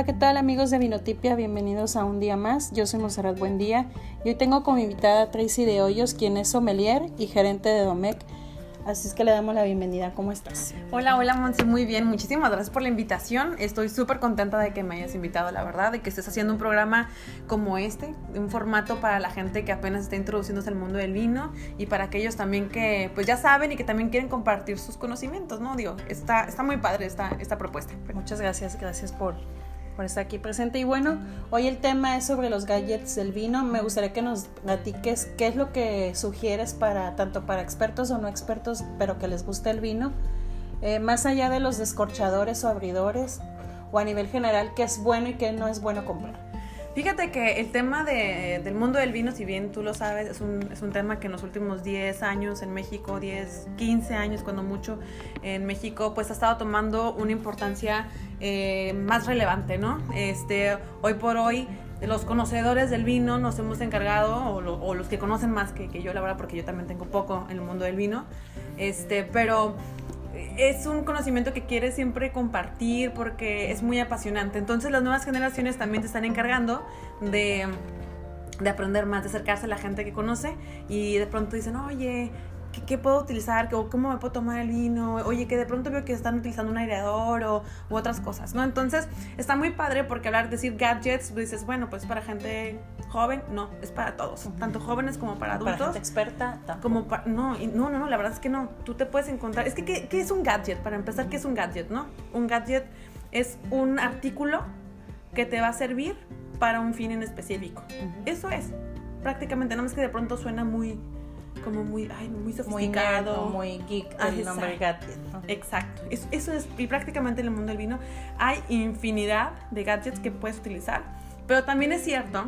Hola, ¿qué tal amigos de Vinotipia? Bienvenidos a un día más. Yo soy Monserrat Buendía y hoy tengo como invitada a Tracy de Hoyos, quien es sommelier y gerente de Domec. Así es que le damos la bienvenida. ¿Cómo estás? Hola, hola Monse, muy bien. Muchísimas gracias por la invitación. Estoy súper contenta de que me hayas invitado, la verdad, de que estés haciendo un programa como este, un formato para la gente que apenas está introduciéndose al mundo del vino y para aquellos también que pues ya saben y que también quieren compartir sus conocimientos, ¿no? Digo, está, está muy padre esta, esta propuesta. Muchas gracias, gracias por por estar aquí presente. Y bueno, hoy el tema es sobre los gadgets del vino. Me gustaría que nos platiques qué es lo que sugieres para tanto para expertos o no expertos, pero que les guste el vino, eh, más allá de los descorchadores o abridores, o a nivel general, qué es bueno y qué no es bueno comprar. Fíjate que el tema de, del mundo del vino, si bien tú lo sabes, es un, es un tema que en los últimos 10 años en México, 10, 15 años cuando mucho en México, pues ha estado tomando una importancia eh, más relevante, ¿no? Este, hoy por hoy los conocedores del vino nos hemos encargado, o, o los que conocen más que, que, yo, la verdad, porque yo también tengo poco en el mundo del vino, este, pero es un conocimiento que quieres siempre compartir porque es muy apasionante. Entonces las nuevas generaciones también te están encargando de, de aprender más, de acercarse a la gente que conoce y de pronto dicen, oye, ¿qué, puedo utilizar? ¿Cómo me puedo tomar el vino? Oye, que de pronto veo que están utilizando un aireador o, u otras cosas, ¿no? Entonces, está muy padre porque hablar, decir gadgets, dices, bueno, pues para gente joven, no, es para todos, tanto jóvenes como para adultos. Para gente experta, Como no, no, no, no, la verdad es que no. Tú te puedes encontrar, es que, ¿qué, ¿qué es un gadget? Para empezar, ¿qué es un gadget, no? Un gadget es un artículo que te va a servir para un fin en específico. Eso es. Prácticamente, nada más que de pronto suena muy como muy, ay, muy sofisticado. Muy, muy geek el nombre gadget. Exacto. Eso, es, y prácticamente en el mundo del vino hay infinidad de gadgets que puedes utilizar, pero también es cierto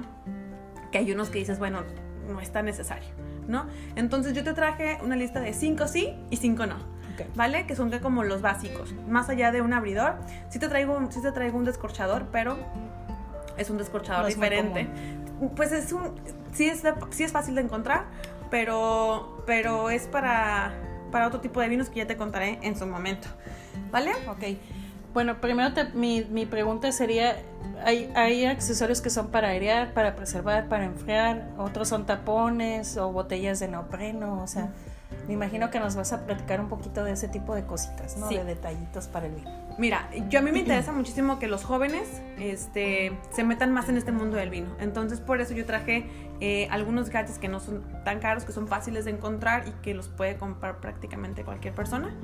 que hay unos que dices, bueno, no es tan necesario, ¿no? Entonces yo te traje una lista de 5 sí y 5 no. ¿Vale? Que son como los básicos. Más allá de un abridor, sí te traigo, sí te traigo un descorchador, pero es un descorchador diferente. Pues es un. Sí es, sí es fácil de encontrar, pero, pero es para, para otro tipo de vinos que ya te contaré en su momento. ¿Vale? Ok. Bueno, primero mi, mi, pregunta sería, ¿hay, ¿hay accesorios que son para airear, para preservar, para enfriar? Otros son tapones o botellas de neopreno, o sea... Me imagino que nos vas a platicar un poquito de ese tipo de cositas, ¿no? De detallitos para el vino. Mira, yo a mí me interesa muchísimo que los jóvenes este, se metan más en este mundo del vino. Entonces, por eso yo traje eh, algunos gadgets que no son tan caros, que son fáciles de encontrar y que los puede comprar prácticamente cualquier persona.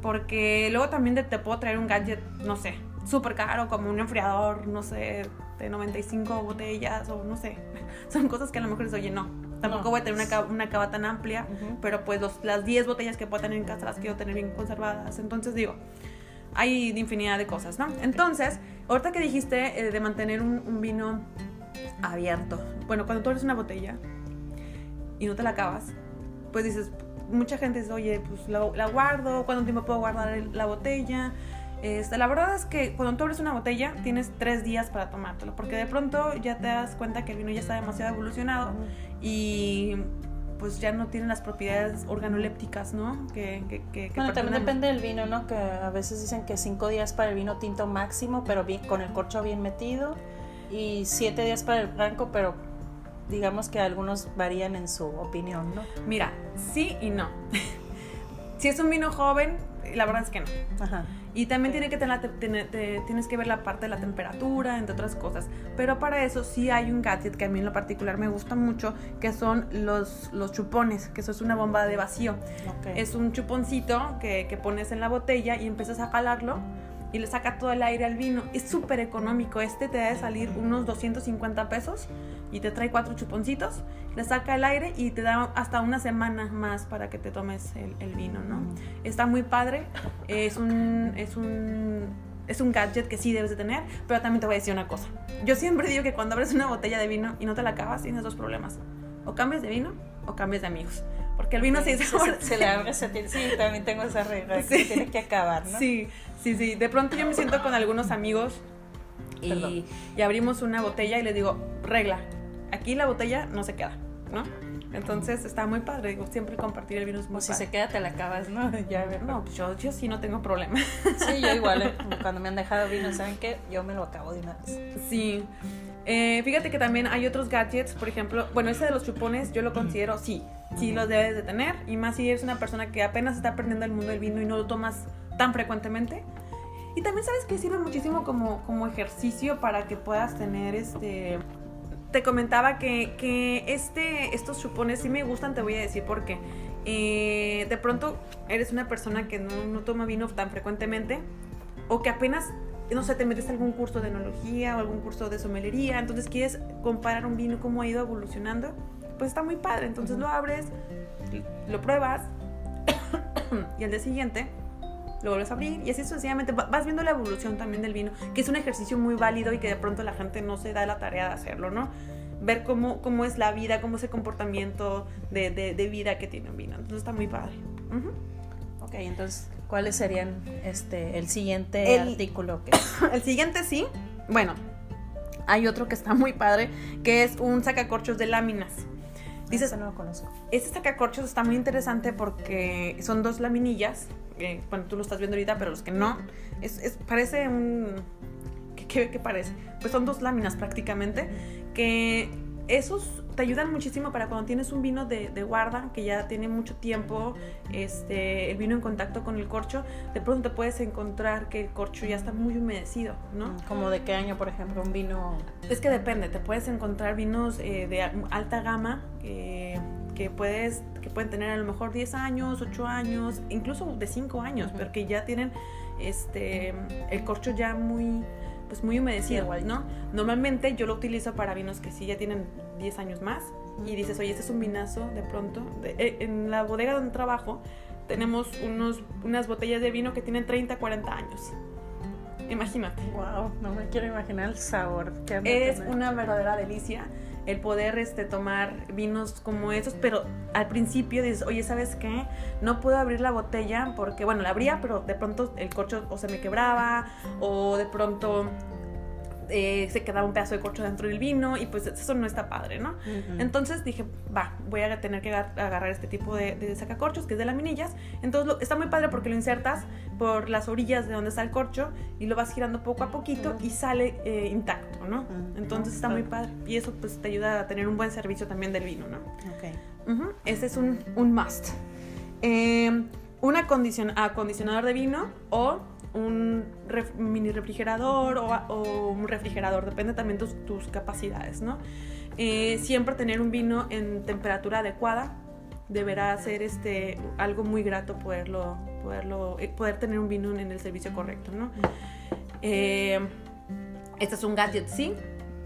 Porque luego también te puedo traer un gadget, no sé, súper caro, como un enfriador, no sé, de 95 botellas o no sé. Son cosas que a lo mejor dices, oye, no, Tampoco voy a tener una, una cava tan amplia, pero pues las 10 botellas que puedo tener en casa las quiero tener bien conservadas. Entonces digo, hay infinidad de cosas, ¿no? Entonces, ahorita que dijiste eh, de mantener un, vino abierto, bueno, cuando tú abres una botella y no te la acabas, pues dices, mucha gente dice, oye, pues la, la guardo, ¿cuánto tiempo puedo guardar la botella? Este, la verdad es que cuando tú abres una botella tienes tres días para tomártelo, porque de pronto ya te das cuenta que el vino ya está demasiado evolucionado y pues ya no tiene las propiedades organolépticas, ¿no? Que, que, bueno, también depende del vino, ¿no? Que a veces dicen que cinco días para el vino tinto máximo, pero bien, con el corcho bien metido, y siete días para el blanco, pero digamos que algunos varían en su opinión, ¿no? Mira, sí y no. si es un vino joven, la verdad es que no. Ajá. Y también tiene que tener, tienes que ver la parte de la temperatura, entre otras cosas. Pero para eso sí hay un gadget que a mí en lo particular me gusta mucho, que son los, los chupones, que eso es una bomba de vacío. Es un chuponcito que, que pones en la botella y empiezas a jalarlo y le saca todo el aire al vino. Es súper económico. Este te debe salir unos 250 pesos y te trae cuatro chuponcitos, le saca el aire y te da hasta una semana más para que te tomes el, vino, ¿no? Está muy padre. Es un, es un es un gadget que sí debes de tener, pero también te voy a decir una cosa. Yo siempre digo que cuando abres una botella de vino y no te la acabas, tienes dos problemas. O cambias de vino o cambias de amigos. Porque el vino sí, se, se, le abre, se sí, también tengo esa regla, que se tiene que acabar, ¿no? Sí, Sí, sí, de pronto yo me siento con algunos amigos y, abrimos una botella y les digo, regla, aquí la botella no se queda. ¿no? Entonces está muy padre, digo, siempre compartir el vino es muy O si padre. se queda, te la acabas, ¿no? Ya, No, pues yo, yo sí no tengo problema. Sí, yo igual, ¿eh? cuando me han dejado vino, ¿saben qué? Yo me lo acabo de una vez. Sí. Eh, fíjate que también hay otros gadgets, por ejemplo, bueno, ese de los chupones yo lo considero, sí, sí los debes de tener, y más si eres una persona que apenas está aprendiendo el mundo del vino y no lo tomas tan frecuentemente. Y también sabes que sirve muchísimo como, como ejercicio para que puedas tener este... Te comentaba que, que este, estos chupones sí me gustan, te voy a decir por qué. Eh, de pronto eres una persona que no, no toma vino tan frecuentemente o que apenas no sé, te metes a algún curso de enología o algún curso de somelería, entonces quieres comparar un vino, cómo ha ido evolucionando, pues está muy padre. Entonces lo abres, lo pruebas y al día siguiente lo vuelves a abrir y así sucesivamente Va- vas viendo la evolución también del vino, que es un ejercicio muy válido y que de pronto la gente no se da la tarea de hacerlo, ¿no? Ver cómo, cómo es la vida, cómo es el comportamiento de, de- de vida que tiene un vino. Entonces está muy padre. Ujú. Ok, entonces, ¿cuáles serían este el siguiente El- artículo que El siguiente sí. Bueno, hay otro que está muy padre, que es un sacacorchos de láminas. Dices, Ese no lo conozco. este sacacorchos está muy interesante porque son dos laminillas. eh, bueno, tú lo estás viendo ahorita, pero los que no, es, es- parece un... ¿qué, qué, qué parece? Pues son dos láminas prácticamente, que esos te ayudan muchísimo para cuando tienes un vino de, de guarda, que ya tiene mucho tiempo, este, el vino en contacto con el corcho, de pronto te puedes encontrar que el corcho ya está muy humedecido, ¿no? Como de qué año, por ejemplo, un vino Es que depende, te puedes encontrar vinos eh, de alta gama eh, que puedes que pueden tener a lo mejor 10 años, 8 años, incluso de 5 años, Ujú. pero que ya tienen este el corcho ya muy pues muy humedecido, igual. ¿no? Normalmente yo lo utilizo para vinos que sí ya tienen 10 años más y dices, "Oye, este es un vinazo de pronto." De- eh, en la bodega donde trabajo tenemos unos unas botellas de vino que tienen 30, 40 años. Imagínate. Wow, no me quiero imaginar el sabor que Es una verdadera delicia el poder este, tomar vinos como esos, pero al principio dices, oye, ¿sabes qué? No puedo abrir la botella porque, bueno, la abría, pero de pronto el corcho o se me quebraba o de pronto eh, se quedaba un pedazo de corcho dentro del vino y pues eso no está padre, ¿no? Entonces dije, va, voy a tener que agar- agarrar este tipo de, de sacacorchos, que es de laminillas. Entonces lo- está muy padre porque lo insertas por las orillas de donde está el corcho y lo vas girando poco a poquito y sale eh, intacto, ¿no? Entonces está muy padre. Y eso pues te ayuda a tener un buen servicio también del vino, ¿no? Ok. Ese es un, un must. Eh, un acondicion- acondicionador de vino o un ref- mini refrigerador o, o un refrigerador, depende también tus, tus capacidades, ¿no? Eh, siempre tener un vino en temperatura adecuada deberá ser este, algo muy grato poderlo, poderlo, eh, poder tener un vino en el servicio correcto, ¿no? Eh, este es un gadget, sí,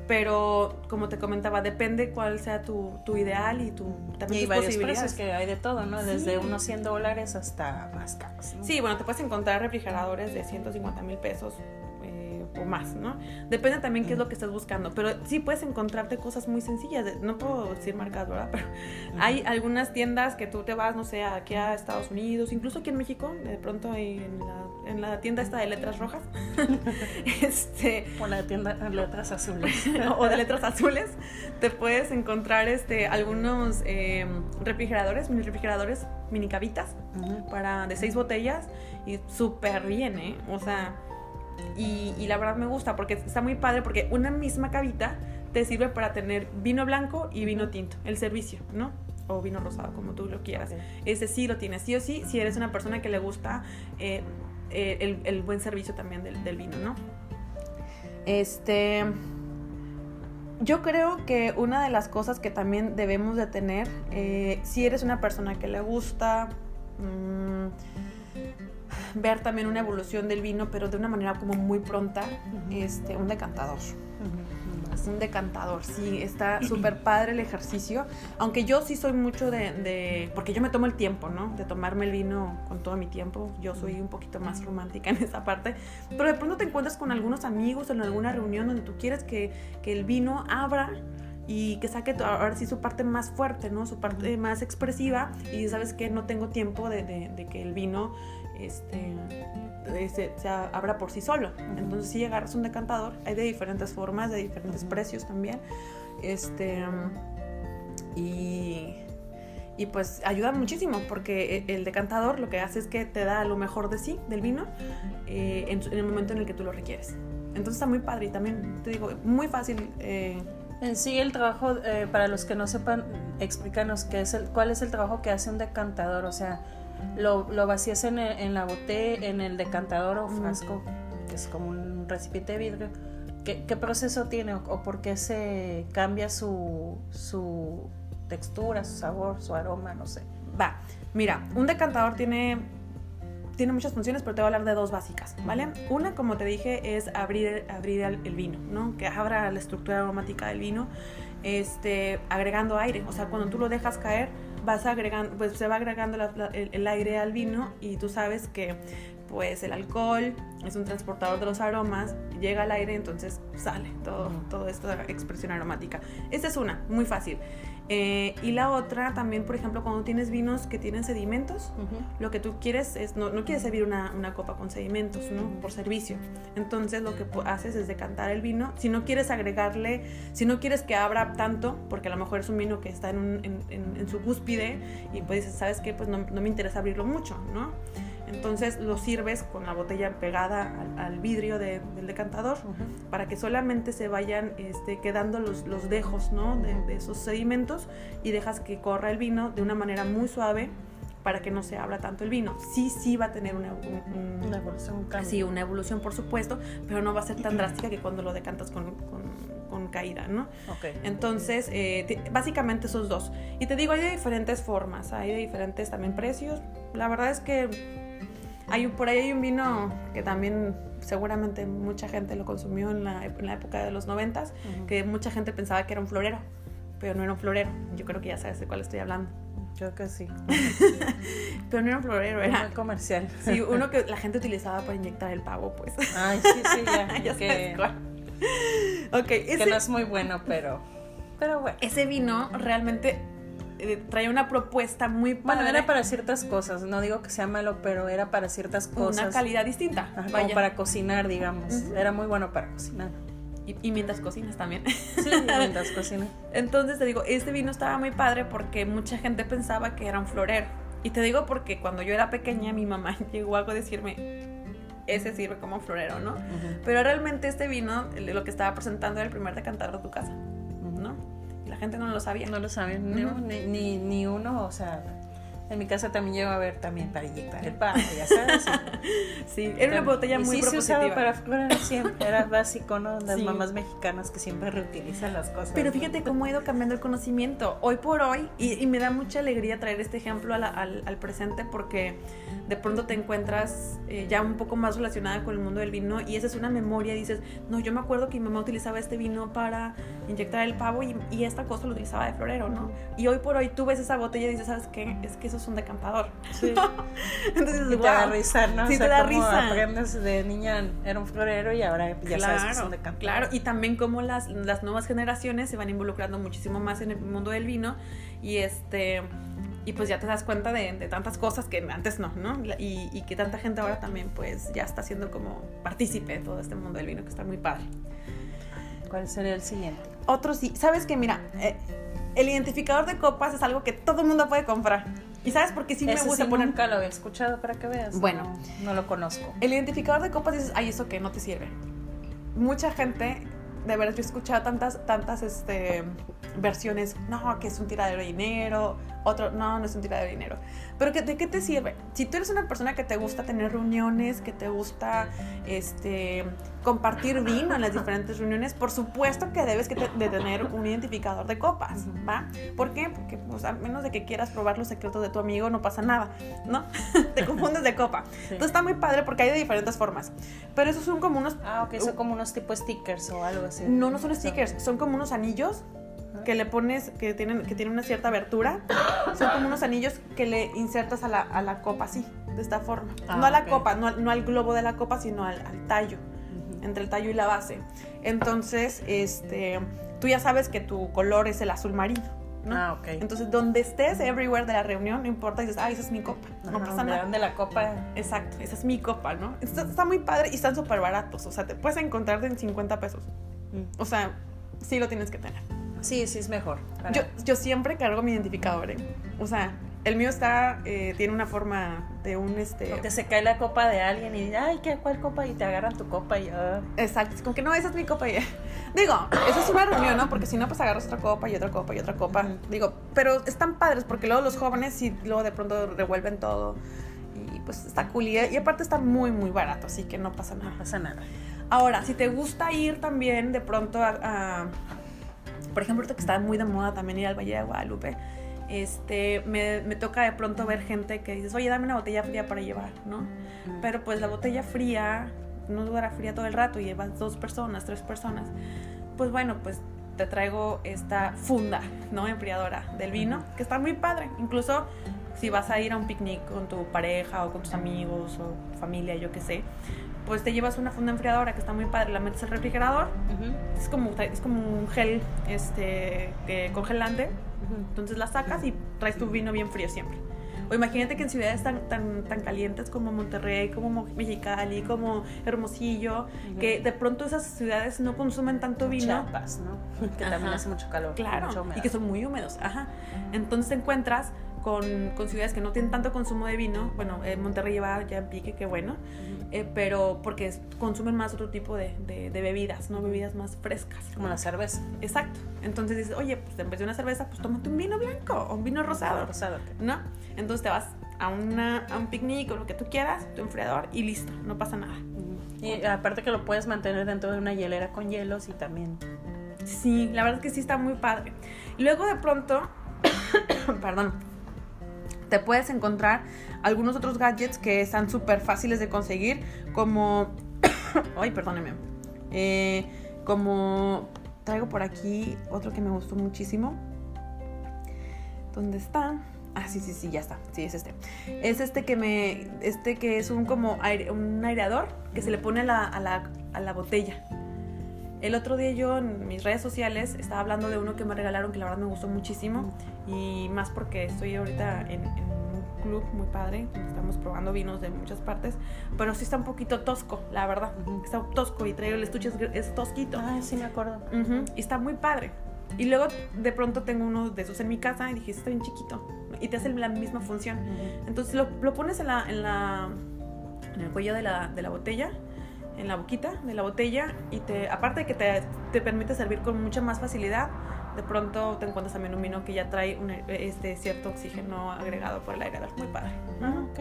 pero como te comentaba, depende cuál sea tu, tu ideal y tu, Y también hay tus varios posibilidades. precios que hay de todo, ¿no? Sí. Desde unos 100 dólares hasta más caros. ¿no? Sí, bueno, te puedes encontrar refrigeradores de 150 mil pesos o más, ¿no? Depende también qué es lo que estés buscando, pero sí puedes encontrarte cosas muy sencillas. de- No puedo decir marcas, ¿verdad? Pero hay algunas tiendas que tú te vas, no sé, aquí a Estados Unidos, incluso aquí en México, de pronto en la, en la tienda esta de letras rojas, este, O la tienda letras azules. o de letras azules, te puedes encontrar este, algunos eh, refrigeradores, mini refrigeradores, mini cabitas, para de seis botellas y súper bien, ¿eh? O sea, y, y la verdad me gusta porque está muy padre porque una misma cavita te sirve para tener vino blanco y vino tinto, el servicio, ¿no? O vino rosado, como tú lo quieras. Ese sí lo tienes, sí o sí, si eres una persona que le gusta eh, eh, el, el buen servicio también del, del vino, ¿no? Este... Yo creo que una de las cosas que también debemos de tener, eh, si eres una persona que le gusta mm, ver también una evolución del vino, pero de una manera como muy pronta, este, un decantador. Más. Un decantador, sí, está súper padre el ejercicio. Aunque yo sí soy mucho de, de- Porque yo me tomo el tiempo, ¿no? De tomarme el vino con todo mi tiempo. Yo soy un poquito más romántica en esa parte. Pero de pronto te encuentras con algunos amigos en alguna reunión donde tú quieres que, que el vino abra y que saque ahora sí su parte más fuerte, ¿no? Su parte más expresiva. Y sabes que no tengo tiempo de, de- de que el vino este, se, se abra por sí solo. Entonces, si agarras un decantador, hay de diferentes formas, de diferentes Ujú. precios también. Este, y, y pues ayuda muchísimo porque e, el decantador lo que hace es que te da lo mejor de sí, del vino, eh, en, en el momento en el que tú lo requieres. Entonces está muy padre y también, te digo, muy fácil. eh, En sí, el trabajo, eh, para los que no sepan, explícanos qué es el, cuál es el trabajo que hace un decantador. O sea, lo, lo vacías en, el- en la botella, en el decantador o frasco, que es como un recipiente de vidrio. ¿Qué, qué proceso tiene o, o por qué se cambia su, su textura, su sabor, su aroma? No sé. Va, mira, un decantador tiene, tiene muchas funciones, pero te voy a hablar de dos básicas, ¿vale? Una, como te dije, es abrir, abrir el, el vino, ¿no? Que abra la estructura aromática del vino, este, agregando aire. O sea, cuando tú lo dejas caer, vas agregando, pues se va agregando la- la- el, el aire al vino y tú sabes que pues el alcohol es un transportador de los aromas, llega al aire, entonces sale todo, toda esta expresión aromática. Esta es una, muy fácil. Eh, y la otra también, por ejemplo, cuando tienes vinos que tienen sedimentos, lo que tú quieres es, no, no quieres servir una, una copa con sedimentos, ¿no? Por servicio. Entonces lo que haces es decantar el vino. Si no quieres agregarle, si no quieres que abra tanto, porque a lo mejor es un vino que está en, un- en- en- en su cúspide y pues dices, ¿sabes qué? Pues no, no me interesa abrirlo mucho, ¿no? Entonces lo sirves con la botella pegada al, al vidrio de- del decantador Ujú. para que solamente se vayan este, quedando los, los dejos ¿no? de, de esos sedimentos y dejas que corra el vino de una manera muy suave para que no se abra tanto el vino. Sí, sí va a tener una, un- un- Una evolución, un sí, una evolución, por supuesto, pero no va a ser tan drástica que cuando lo decantas con, con- con caída, ¿no? Entonces, eh, básicamente esos dos. Y te digo, hay de diferentes formas, hay de diferentes también precios. La verdad es que hay, por ahí hay un vino que también seguramente mucha gente lo consumió en la, en la época de los noventas, Ujú. que mucha gente pensaba que era un florero, pero no era un florero. Yo creo que ya sabes de cuál estoy hablando. Creo que sí. Pero no era un florero, Muy era comercial. sí, uno que la gente utilizaba para inyectar el pavo, pues. Ay, sí, sí, ya. ya que, sabes cuál. Ok, que ese, no es muy bueno, pero, pero bueno. ese vino realmente eh, traía una propuesta muy Bueno, padre, era para ciertas cosas. No digo que sea malo, pero era para ciertas cosas. una calidad distinta. Ajá, como para cocinar, digamos. Ujú. Era muy bueno para cocinar. y, y mientras cocinas también. Sí, mientras cocina. Entonces te digo, este vino estaba muy padre porque mucha gente pensaba que era un florero. Y te digo porque cuando yo era pequeña mi mamá llegó a decirme, ese sirve como florero, ¿no? Pero realmente este vino, lo que estaba presentando era el primer decantador de tu casa, la gente no lo sabía. No lo saben, ni, Ujú. ni, ni, ni uno, o sea, en mi casa también llego a ver también para inyectar el pavo, ya sabes. Sí, era una botella muy sí se usaba para florero siempre, era básico, ¿no? Las Sí. mamás mexicanas que siempre reutilizan las cosas. Pero fíjate cómo ha ido cambiando el conocimiento. Hoy por hoy, y, y me da mucha alegría traer este ejemplo a la- al, al presente porque de pronto te encuentras eh, ya un poco más relacionada con el mundo del vino y esa es una memoria. Dices, no, yo me acuerdo que mi mamá utilizaba este vino para inyectar el pavo y, y esta cosa lo utilizaba de florero, ¿no? Y hoy por hoy tú ves esa botella y dices, ¿sabes qué? Es que eso es un decantador. Sí. Entonces, Y te da risa, ¿no? Sí, o sea, te da cómo risa. aprendes de niña era un florero y ahora ya sabes que es un decantador. Claro, y también como las, las nuevas generaciones se van involucrando muchísimo más en el mundo del vino y este y pues ya te das cuenta de, de tantas cosas que antes no, ¿no? Y, y que tanta gente ahora también pues ya está siendo como partícipe de todo este mundo del vino que está muy padre. ¿Cuál sería el siguiente? Otro sí, sabes que mira, eh, el identificador de copas es algo que todo el mundo puede comprar. ¿Y sabes por qué sí me Ese gusta sí poner? nunca lo había escuchado para que veas. Bueno. no, no lo conozco. El identificador de copas dices, ay, eso que no te sirve. Mucha gente, de verdad, yo he escuchado tantas, tantas este, versiones, no, que es un tiradero de dinero, otro, no, no es un tiradero de dinero. Pero que, ¿de qué te sirve? Si tú eres una persona que te gusta tener reuniones, que te gusta este, compartir vino en las diferentes reuniones, por supuesto que debes que te- de tener un identificador de copas. ¿va? ¿Por qué? Porque pues, a menos de que quieras probar los secretos de tu amigo, no pasa nada, ¿no? te confundes de copa. Sí. Entonces está muy padre porque hay de diferentes formas. Pero esos son como unos... Ah, ok, son como unos tipo stickers o algo así. No, no son stickers, son como unos anillos que le pones, que tienen, que tienen una cierta abertura. Son como unos anillos que le insertas a la, a la copa así, de esta forma. Ah, no a la ok. copa, no, no al globo de la copa, sino al, al tallo, Ujú. entre el tallo y la base. Entonces, este, tú ya sabes que tu color es el azul marino. ¿no? Ah, ok. Entonces, donde estés, everywhere de la reunión, no importa, dices, ah, esa es mi copa. No Ajá, pasa donde nada. de la copa. Exacto, esa es mi copa, ¿no? Está, está muy padre y están súper baratos. O sea, te puedes encontrar en 50 pesos. Mm. O sea, sí lo tienes que tener. Sí, sí es mejor. para- Yo, yo siempre cargo mi identificador, ¿eh? O sea, el mío está, eh, tiene una forma de un, este... Te se cae la copa de alguien y ay, ¿qué, ¿cuál copa? Y te agarran tu copa y ah. Exacto, es como que no, esa es mi copa. Y... Digo, eso es una reunión, ¿no? Porque si no, pues agarras otra copa y otra copa y otra copa. Digo, pero están padres porque luego los jóvenes sí, luego de pronto revuelven todo. Y pues está cool. Y, y aparte está muy, muy barato, así que no pasa nada. no pasa nada. Ahora, si te gusta ir también de pronto a, a- por ejemplo, ahorita que está muy de moda también ir al Valle de Guadalupe, este, me, me toca de pronto ver gente que dices, oye, dame una botella fría para llevar, ¿no? Pero pues la botella fría no dura fría todo el rato y llevas dos personas, tres personas. Pues bueno, pues te traigo esta funda, ¿no? Enfriadora del vino, que está muy padre. Incluso si vas a ir a un picnic con tu pareja o con tus amigos o familia, yo qué sé, pues te llevas una funda enfriadora que está muy padre, la metes al refrigerador, Ujú, es como, es como un gel este, que- congelante, ujú. entonces la sacas y traes tu vino bien frío siempre. O imagínate que en ciudades tan, tan, tan calientes como Monterrey, como Mo- Mexicali, como Hermosillo, Ujú. que de pronto esas ciudades no consumen tanto vino. Chiapas, ¿no? Que también hace mucho calor. Claro, humedad. y que son muy húmedos. Ajá. Entonces te encuentras con, con ciudades que no tienen tanto consumo de vino. Bueno, eh, Monterrey lleva ya en pique, qué bueno. Eh, pero porque consumen más otro tipo de, de- de bebidas, ¿no? Bebidas más frescas. Como la cerveza. Exacto. Entonces dices, oye, pues en vez de una cerveza, pues tómate un vino blanco o un vino rosado. Rosado. ¿no? Entonces te vas a, una, a un picnic o lo que tú quieras, tu enfriador y listo, no pasa nada. Y aparte que lo puedes mantener dentro de una hielera con hielos y también. Sí, la verdad es que sí está muy padre. Luego de pronto, perdón, te puedes encontrar algunos otros gadgets que están súper fáciles de conseguir, como, ay, perdóneme, Eh, como traigo por aquí otro que me gustó muchísimo. ¿Dónde está? Ah, sí, sí, sí, ya está. Sí, es este. Es este que me. Este que es un como un aireador que se le pone a la, a la, a la botella. El otro día yo en mis redes sociales estaba hablando de uno que me regalaron que la verdad me gustó muchísimo. Y más porque estoy ahorita en, en un club muy padre. Estamos probando vinos de muchas partes. Pero sí está un poquito tosco, la verdad. Está tosco y traigo el estuche, es, es tosquito. Ah, sí me acuerdo. Y está muy padre. Y luego de pronto tengo uno de esos en mi casa y dije, está bien chiquito. Y te hace la misma función. Entonces lo, lo pones en la, en la en el cuello de la, de la botella, en la boquita de la botella y te aparte de que te, te permite servir con mucha más facilidad, de pronto te encuentras también un vino que ya trae un, este cierto oxígeno agregado por el aireador. Muy padre. Ah, ok.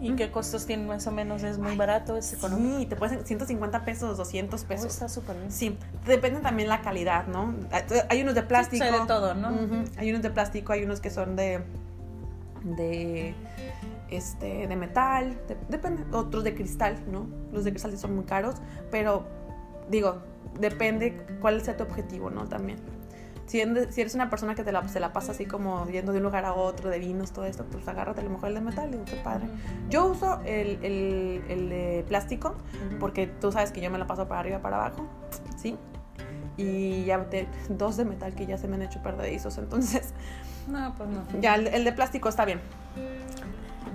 ¿Y qué costos tiene más o menos? ¿Es muy barato? ¿Es económico? Sí, te puedes 150 pesos, 200 Oh, pesos. está súper bien. Sí, depende también la calidad, ¿no? Hay unos de plástico. Sí, de todo, ¿no? Ujú, Hay unos de plástico, hay unos que son de de este de metal, de- depende, otros de cristal, ¿no? Los de cristal sí son muy caros, pero digo, depende cuál sea tu objetivo, ¿no? También. Si, eres una persona que te la, se la pasa así como yendo de un lugar a otro, de vinos, todo esto, pues agárrate a lo mejor el de metal, digo, qué padre. Yo uso el, el, el de plástico, porque tú sabes que yo me la paso para arriba para abajo, ¿sí? Y ya te- dos de metal que ya se me han hecho perdedizos, entonces No, pues no. ya el, el de plástico está bien.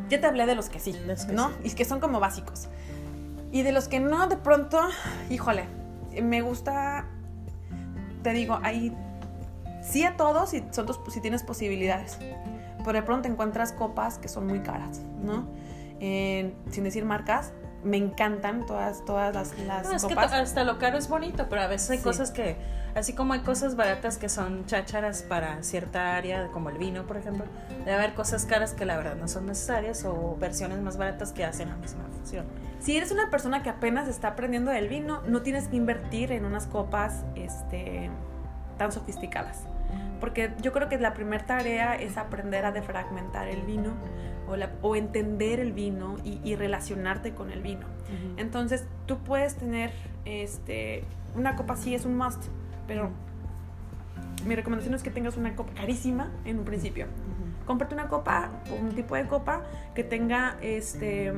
Ya te hablé de los que sí, Los que ¿no? sí. Y que son como básicos. Y de los que no, de pronto, híjole, me gusta, te digo, hay, sí a todos si, son tus- si tienes posibilidades. Pero de pronto encuentras copas que son muy caras, ¿no? Eh, sin decir marcas, me encantan todas, todas las, las No, es que copas. to- hasta lo caro es bonito, pero a veces hay Sí. cosas que, así como hay cosas baratas que son chácharas para cierta área, como el vino, por ejemplo, debe haber cosas caras que la verdad no son necesarias o versiones más baratas que hacen la misma función. Si eres una persona que apenas está aprendiendo del vino, no tienes que invertir en unas copas este, tan sofisticadas. Porque yo creo que la primera tarea es aprender a defragmentar el vino o, la- o entender el vino y, y relacionarte con el vino. Entonces, tú puedes tener este, una copa, sí es un must, pero mi recomendación es que tengas una copa carísima en un principio. Cómprate una copa, un tipo de copa que tenga este,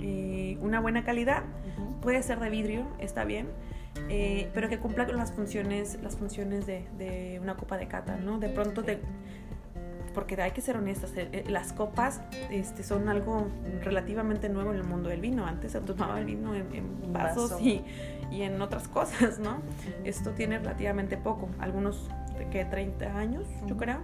eh, una buena calidad. Puede ser de vidrio, está bien, eh, pero que cumpla con las funciones, las funciones de, de una copa de cata, ¿no? De pronto te... Porque hay que ser honestas, eh, eh, las copas este, son algo relativamente nuevo en el mundo del vino. Antes se tomaba el vino en, vasos vaso. y, y en otras cosas, ¿no? Esto tiene relativamente poco. Algunos que 30 años, yo creo.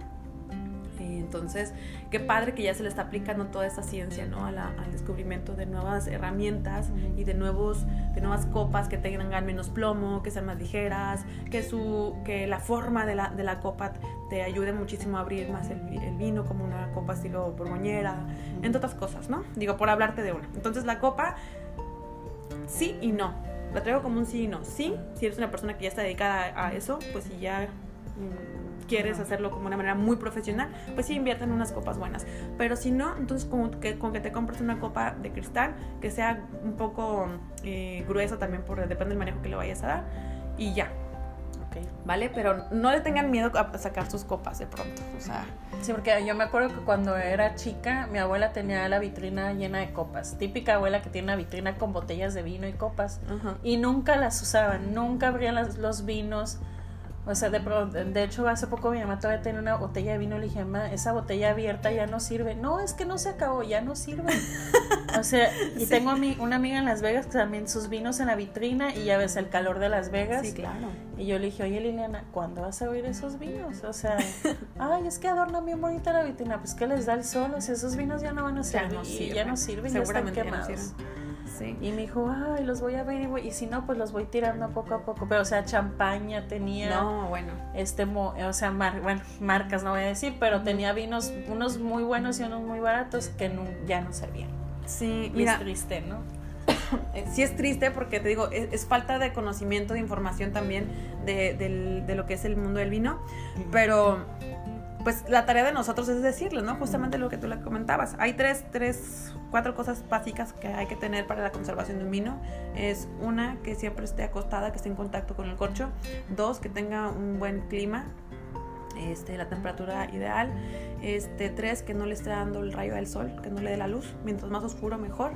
Entonces, qué padre que ya se le está aplicando toda esta ciencia, ¿no? al descubrimiento de nuevas herramientas y de, nuevos, de nuevas copas que tengan menos plomo, que sean más ligeras, que, su, que la forma de la, de la copa te ayude muchísimo a abrir más el, el vino, como una copa estilo borgoñera, entre otras cosas, ¿no? Digo, por hablarte de una. Entonces, la copa, sí y no. La traigo como un sí y no. Sí, si eres una persona que ya está dedicada a eso, pues si ya mm, quieres hacerlo como una manera muy profesional, pues sí invierte en unas copas buenas. Pero si no, entonces con que, con que te compres una copa de cristal que sea un poco eh, gruesa también, por, depende del manejo que le vayas a dar, y ya. ¿Vale? Pero no le tengan miedo a sacar sus copas de pronto. O sea. Sí, porque yo me acuerdo que cuando era chica, mi abuela tenía la vitrina llena de copas. Típica abuela que tiene una vitrina con botellas de vino y copas. Y nunca las usaban, nunca abrían los vinos o sea, de, de hecho, hace poco mi mamá todavía tenía una botella de vino. Le dije, mamá, esa botella abierta ya no sirve. No, es que no se acabó, ya no sirve. o sea, y tengo a mi, una amiga en Las Vegas que también sus vinos en la vitrina y ya ves el calor de Las Vegas. Sí, claro. Y yo le dije, oye Liliana, ¿cuándo vas a oír esos vinos? O sea, ay, es que adornan bien bonita la vitrina. Pues que les da el sol, o sea, esos vinos ya no van a servir, ya no sirven, ya no sirven, ya están quemados. Y me dijo, ay, los voy a ver y, si no, pues los voy tirando poco a poco. Pero, o sea, champaña tenía. No, bueno. Este, o sea, bueno, marcas no voy a decir, pero tenía vinos, unos muy buenos y unos muy baratos que ya no servían. Sí, y es triste, ¿no? Eh, sí es triste porque te digo, es, falta de conocimiento, de información también de, de, lo que es el mundo del vino, pero pues la tarea de nosotros es decirles, ¿no? Justamente lo que tú le comentabas. Hay tres, tres, cuatro cosas básicas que hay que tener para la conservación de un vino. Es una, que siempre esté acostada, que esté en contacto con el corcho. Dos, que tenga un buen clima, este, la temperatura ideal. Este, tres, que no le esté dando el rayo del sol, que no le dé la luz. Mientras más oscuro, mejor.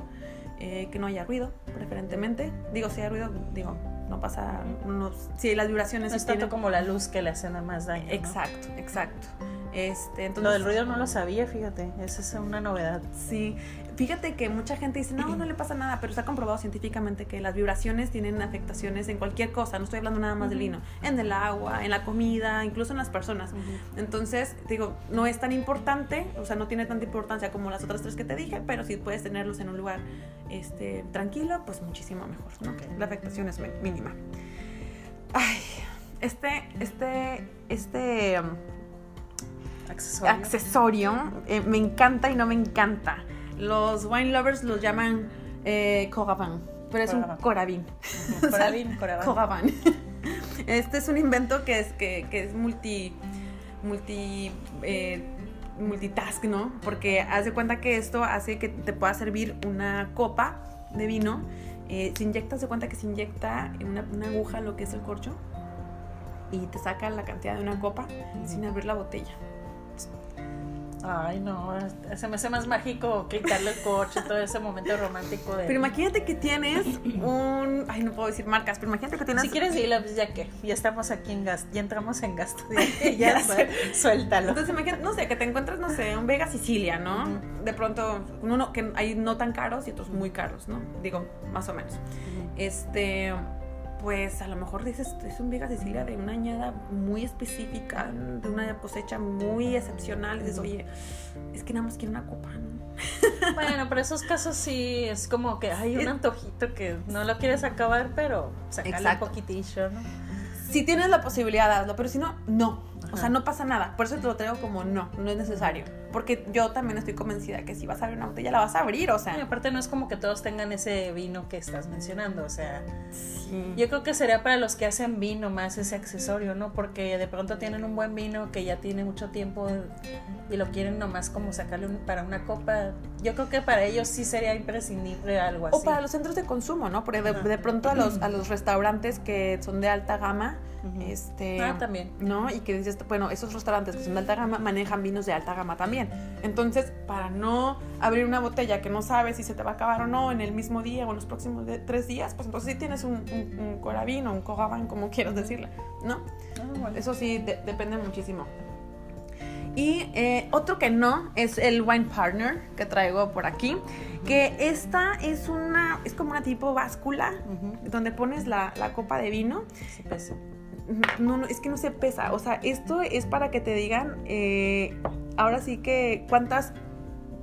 Eh, que no haya ruido, preferentemente. Digo, si hay ruido, digo, no pasa, unos, si las vibraciones... No es tanto como la luz que le hace nada más daño. Exacto, exacto. Este, entonces, Lo del ruido no lo sabía, fíjate, esa es una novedad. Sí, fíjate que mucha gente dice, no, no le pasa nada, pero está comprobado científicamente que las vibraciones tienen afectaciones en cualquier cosa, no estoy hablando nada más del vino, en el agua, en la comida, incluso en las personas. Entonces, digo, no es tan importante, o sea, no tiene tanta importancia como las otras tres que te dije, pero si puedes tenerlos en un lugar este, tranquilo, pues muchísimo mejor, ¿no? La afectación es mínima. Ay, este, este, este... Um, accesorio, eh, me encanta y no me encanta. Los wine lovers los llaman eh, pero es un corabín. Corabín, Este es un invento que es, que, es multi, multi, eh, multitask, ¿no? Porque haz de cuenta que esto hace que te pueda servir una copa de vino. Eh, se inyecta, se cuenta que se inyecta una, una aguja lo que es el corcho y te saca la cantidad de una copa sin abrir la botella. Ay, no, se me hace más mágico quitarle el coche, todo ese momento romántico de... Pero imagínate que tienes un... Ay, no puedo decir marcas, pero imagínate que tienes... Si quieres decirlo, pues ya que, ya estamos aquí en gasto, ya entramos en gasto, ya, suéltalo. Entonces imagínate, no sé, que te encuentras, no sé, un Vega Sicilia, ¿no? De pronto, uno que hay no tan caros y otros muy caros, ¿no? Digo, más o menos. Este pues a lo mejor dices, es un Vega Sicilia de una añada muy específica, de una cosecha muy excepcional, y dices, oye, es que nada más quiero una copa, ¿no? Bueno, pero esos casos sí es como que hay un antojito que no lo quieres acabar, pero sacarle un poquitillo, ¿no? Si tienes la posibilidad, hazlo, pero si no, no. O sea, no pasa nada. Por eso te lo traigo como no, no es necesario. Porque yo también estoy convencida que si vas a abrir una botella, la vas a abrir, o sea. Y aparte no es como que todos tengan ese vino que estás mencionando, o sea. Yo creo que sería para los que hacen vino más ese accesorio, ¿no? Porque de pronto tienen un buen vino que ya tiene mucho tiempo y lo quieren nomás como sacarle para una copa. Yo creo que para ellos sí sería imprescindible algo así. O para los centros de consumo, ¿no? Porque de, pronto a los, a los restaurantes que son de alta gama, este, ah, también. ¿No? Y que dices, bueno, esos restaurantes que son de alta gama manejan vinos de alta gama también. Entonces, para no abrir una botella que no sabes si se te va a acabar o no en el mismo día o en los próximos tres días, pues entonces sí tienes un, un, un corabín o un cojabán, como quieras decirle, ¿no? Ah, Eso sí depende muchísimo. Y eh, otro que no es el Wine Partner que traigo por aquí, que esta es una, es como una tipo báscula, donde pones la, la, copa de vino. Sí, pesa no, no, es que no se pesa. O sea, esto es para que te digan, eh, ahora sí que cuántas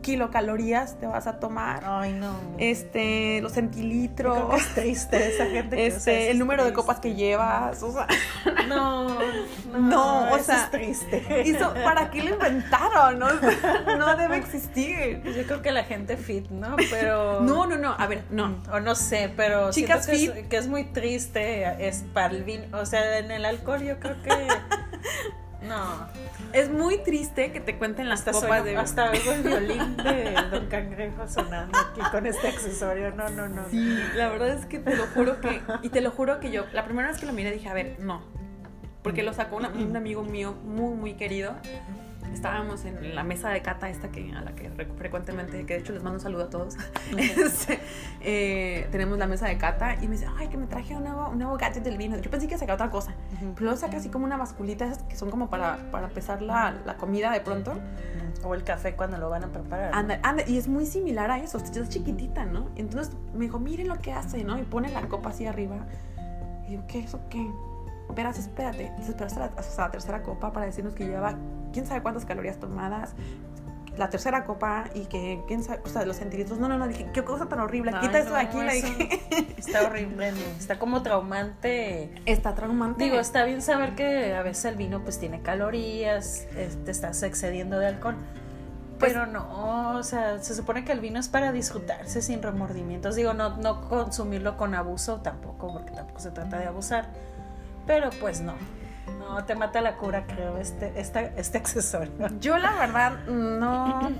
kilocalorías te vas a tomar. Ay, no. Este, los centilitros. Es triste esa gente. Que este, el número de copas que llevas. O sea. No, no, no o sea. Es triste. Hizo, ¿Para qué lo inventaron? No, no debe existir. Yo creo que la gente fit, ¿no? Pero. No, no, no. A ver, no. O no sé, pero. Chicas que fit. Es, que es muy triste. Es para el vino. O sea, en el alcohol yo creo que. No. Es muy triste que te cuenten las hasta copas de Hasta oigo el violín de Don Cangrejo sonando aquí con este accesorio. No, no, no. Sí, la verdad es que te lo juro que. Y te lo juro que yo, la primera vez que lo miré dije, a ver, no. Porque lo sacó una, un amigo mío muy, muy querido estábamos en la mesa de cata esta que a la que frecuentemente, que de hecho les mando un saludo a todos, este, eh, tenemos la mesa de cata y me dice, ay, que me traje un nuevo, un nuevo gadget del vino. Yo pensé que sacaba otra cosa, pero luego saca así como una basculita que son como para, para pesar la, la, comida de pronto. O el café cuando lo van a preparar. Anda, anda, y es muy similar a eso, es chiquitita, ¿no? Entonces me dijo, miren lo que hace, ¿no? Y pone la copa así arriba. Y digo, ¿qué? ¿Eso qué? Verás, espérate, te esperaste hasta la, la tercera copa para decirnos que lleva quién sabe cuántas calorías tomadas, la tercera copa y que quién sabe, o sea, los centilitros. No, no, no, dije, qué cosa tan horrible, Ay, quita eso no, de aquí, eso dije. Está horrible, no, está como traumante. Está traumante. Digo, está bien saber que a veces el vino pues tiene calorías, te estás excediendo de alcohol. Pues Pero no, o sea, se supone que el vino es para disfrutarse sin remordimientos. Digo, no, no consumirlo con abuso tampoco, porque tampoco se trata de abusar. Pero pues no. No, te mata la cura, creo, este, este, este accesorio. Yo la verdad no,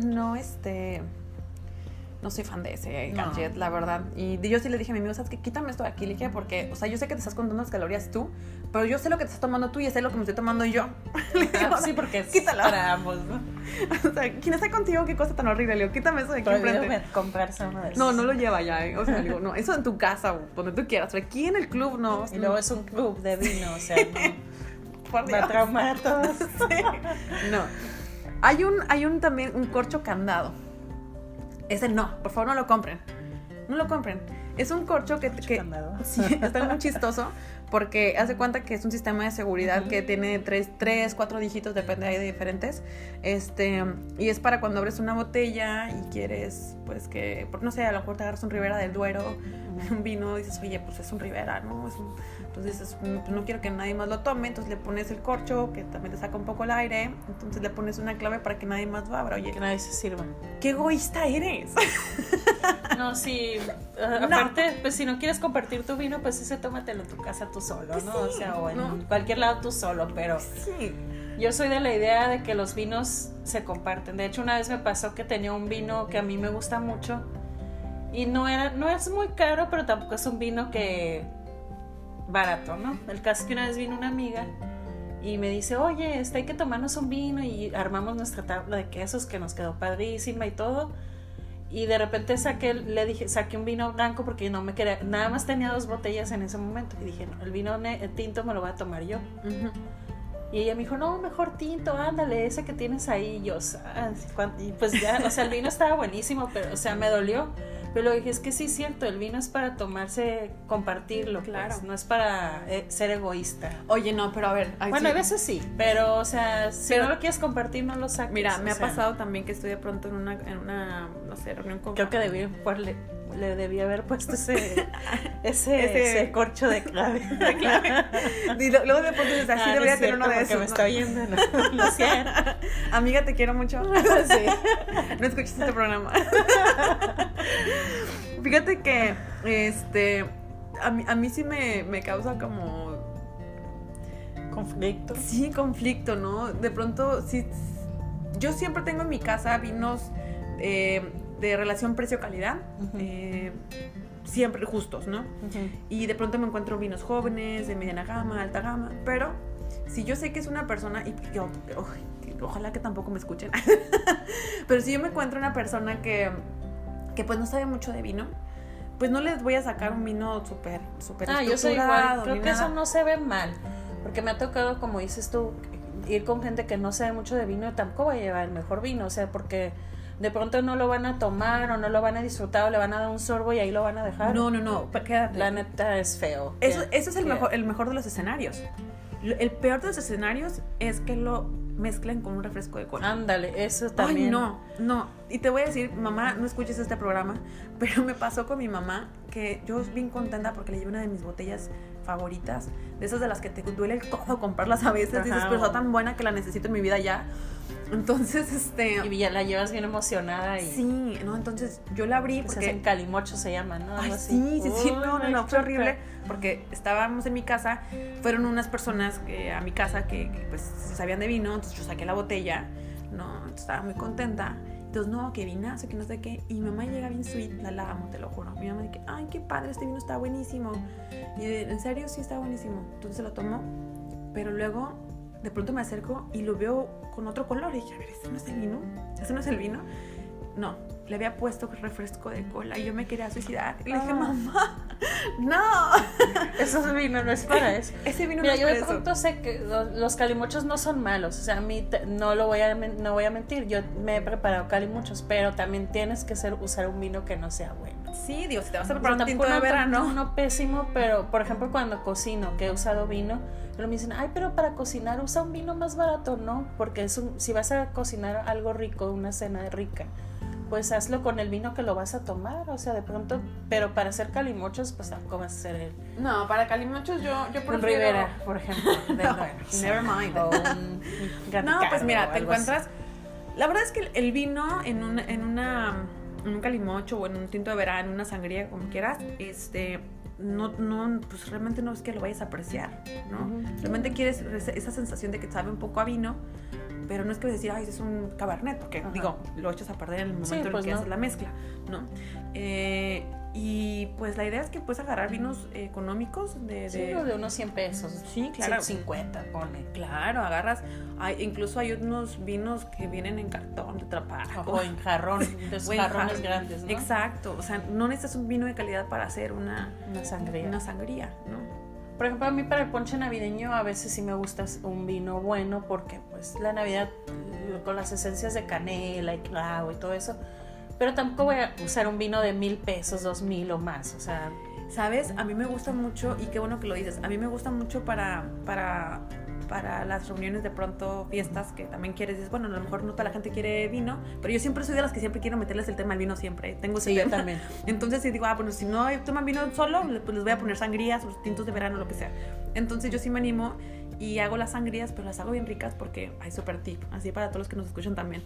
no, este, no soy fan de ese No. gadget, la verdad. Y yo sí le dije a mi amigo, ¿sabes qué? Quítame esto de aquí. Le dije, porque, o sea, yo sé que te estás contando las calorías tú, pero yo sé lo que te estás tomando tú y sé lo que me estoy tomando yo. Le Ah, sí, porque es Quítalo. para ambos, ¿no? o sea, ¿quién está contigo? Qué cosa tan horrible. Le digo, quítame eso de aquí enfrente. comprarse uno de. No, no lo lleva ya, ¿eh? O sea, le digo, no, eso en tu casa donde tú quieras, pero aquí en el club no. Y luego es un club de vino, o sea, no. Por Va a traumar a todos. Sí. No. Hay un, hay un también un corcho candado. Ese no, por favor no lo compren. No lo compren. Es un corcho que, que sí, está muy chistoso porque hace cuenta que es un sistema de seguridad que tiene tres, tres, cuatro dígitos, depende de diferentes. Este, y es para cuando abres una botella y quieres, pues que, por- no sé, a lo mejor te agarras un Ribera del Duero, un vino, dices, oye, pues es un Ribera, ¿no? Es un- entonces dices, "Mm, pues no quiero que nadie más lo tome, entonces le pones el corcho, que también te saca un poco el aire, entonces le pones una clave para que nadie más lo abra. Oye, Que nadie se sirva. qué egoísta eres. No, sí. No. Aparte, pues si no quieres compartir tu vino, pues ese tómatelo en tu casa tú solo, ¿no? o sea, o en ¿no? cualquier lado tú solo, pero Sí. yo soy de la idea de que los vinos se comparten. De hecho, una vez me pasó que tenía un vino que a mí me gusta mucho y no era no es muy caro, pero tampoco es un vino que barato, ¿no? El caso es que una vez vino una amiga y me dice, oye, este, hay que tomarnos un vino y armamos nuestra tabla de quesos que nos quedó padrísima y todo. Y de repente saqué, le dije, saqué un vino blanco porque no me quería, nada más tenía dos botellas en ese momento. Y dije, no, el vino el tinto me lo voy a tomar yo. Y ella me dijo, no, mejor tinto, ándale, ese que tienes ahí. Y yo, y pues ya, o sea, el vino estaba buenísimo, pero, o sea, me dolió. Pero luego dije, es que sí es cierto, el vino es para tomarse, compartirlo, pues, Claro. no es para eh, ser egoísta. Oye, no, pero a ver. ay, Bueno, sí. a veces sí, pero, o sea, si Pero- no lo quieres compartir, no lo saques. Mira, me ha sea, pasado también que estoy de pronto en una, en una no sé, reunión con... Creo que debí, pues, le, le debí haber puesto ese, ese, Ese- ese corcho de clave. Y lo- luego de pronto dices, así Ah, debería tener uno de esos. me ¿no? está oyendo, no, siento. Amiga, te quiero mucho. Sí. No escuches este programa. Fíjate que, este, a mí, a mí sí me, me causa como, Conflicto. sí, conflicto, ¿no? De pronto, sí, yo siempre tengo en mi casa vinos eh, de relación precio-calidad, eh, siempre justos, ¿no? Y de pronto me encuentro vinos jóvenes, de mediana gama, alta gama, pero si yo sé que es una persona, y yo, ojalá que tampoco me escuchen, pero si yo me encuentro una persona que, que pues no sabe mucho de vino, pues no les voy a sacar un vino súper, súper Ah, yo soy igual. Creo que nada. eso no se ve mal. Porque me ha tocado, como dices tú, ir con gente que no sabe mucho de vino y tampoco va a llevar el mejor vino. O sea, porque de pronto no lo van a tomar o no lo van a disfrutar o le van a dar un sorbo y ahí lo van a dejar. No, no, no, quédate. La neta es feo. Eso, eso es el mejor, el mejor de los escenarios. El peor de los escenarios es que lo mezclen con un refresco de cola. Ándale, eso también. Ay, no, no. Y te voy a decir, mamá, no escuches este programa, pero me pasó con mi mamá que yo bien contenta porque le llevé una de mis botellas favoritas, de esas de las que te duele el codo comprarlas a veces, dices, pero está tan buena que la necesito en mi vida ya. Entonces, este... Y ya la llevas bien emocionada y... Sí, no, entonces yo la abrí porque... en calimocho se llama, ¿no? Ay, sí, sí, sí, no, no, no, fue horrible porque estábamos en mi casa, fueron unas personas que, a mi casa que, que pues sabían de vino, entonces yo saqué la botella, no, estaba muy contenta entonces, no, que vinazo, que no sé qué. Y mi mamá llega bien sweet, la, la amo, te lo juro. Mi mamá dice, ay, qué padre, este vino está buenísimo. Y en serio, sí está buenísimo. Entonces se lo tomó. Pero luego, de pronto me acerco y lo veo con otro color. Y dije, a ver, ¿ese no es el vino? ¿Ese no es el vino? No, le había puesto refresco de cola y yo me quería suicidar. Y le dije, ah. mamá, no. Eso vino no es para eso. Ese vino Mira, no es yo para de pronto sé que los, calimochos no son malos. O sea, a mí no lo voy a, no voy a mentir. Yo me he preparado calimuchos, pero también tienes que ser, usar un vino que no sea bueno. Sí, Dios, si te vas a preparar un tinto de verano. No, pésimo, pero por ejemplo, cuando cocino, que he usado vino, me dicen, ay, pero para cocinar usa un vino más barato, ¿no? Porque es un, si vas a cocinar algo rico, una cena rica pues hazlo con el vino que lo vas a tomar, o sea, de pronto, pero para hacer calimochos, pues tampoco vas a hacer el... No, para calimochos yo, yo prefiero... Rivera, por ejemplo. never mind. no, pues mira, te encuentras... La verdad es que el vino en, un, en, una, en un calimocho o en un tinto de verano, una sangría, como quieras, este no, no, pues realmente no es que lo vayas a apreciar, ¿no? Realmente quieres esa sensación de que sabe un poco a vino, pero no es que decir, ay, es un cabernet, porque digo, lo echas a perder en el momento en pues que haces la mezcla, ¿no? Eh, y pues la idea es que puedes agarrar vinos económicos de, de, de unos 100 pesos. Sí, claro. 50, pone. Claro, agarras. Hay, incluso hay unos vinos que vienen en cartón de trapajo. O en jarrón, de jarrones grandes, ¿no? Exacto. O sea, no necesitas un vino de calidad para hacer una, una sangría. Una sangría, ¿no? Por ejemplo, a mí para el ponche navideño a veces sí me gusta un vino bueno porque pues la Navidad con las esencias de canela y clavo y todo eso, pero tampoco voy a usar un vino de mil pesos, dos mil o más, o sea... ¿Sabes? A mí me gusta mucho, y qué bueno que lo dices, a mí me gusta mucho para, para para las reuniones de pronto, fiestas, que también quieres, dices, bueno, a lo mejor no toda la gente quiere vino, pero yo siempre soy de las que siempre quiero meterles el tema al vino siempre, tengo ese sí, yo también. Entonces si digo, ah, bueno, si no toman vino solo, pues les voy a poner sangrías, los tintos de verano, lo que sea. Entonces yo sí me animo y hago las sangrías, pero las hago bien ricas porque hay súper tip, así para todos los que nos escuchan también.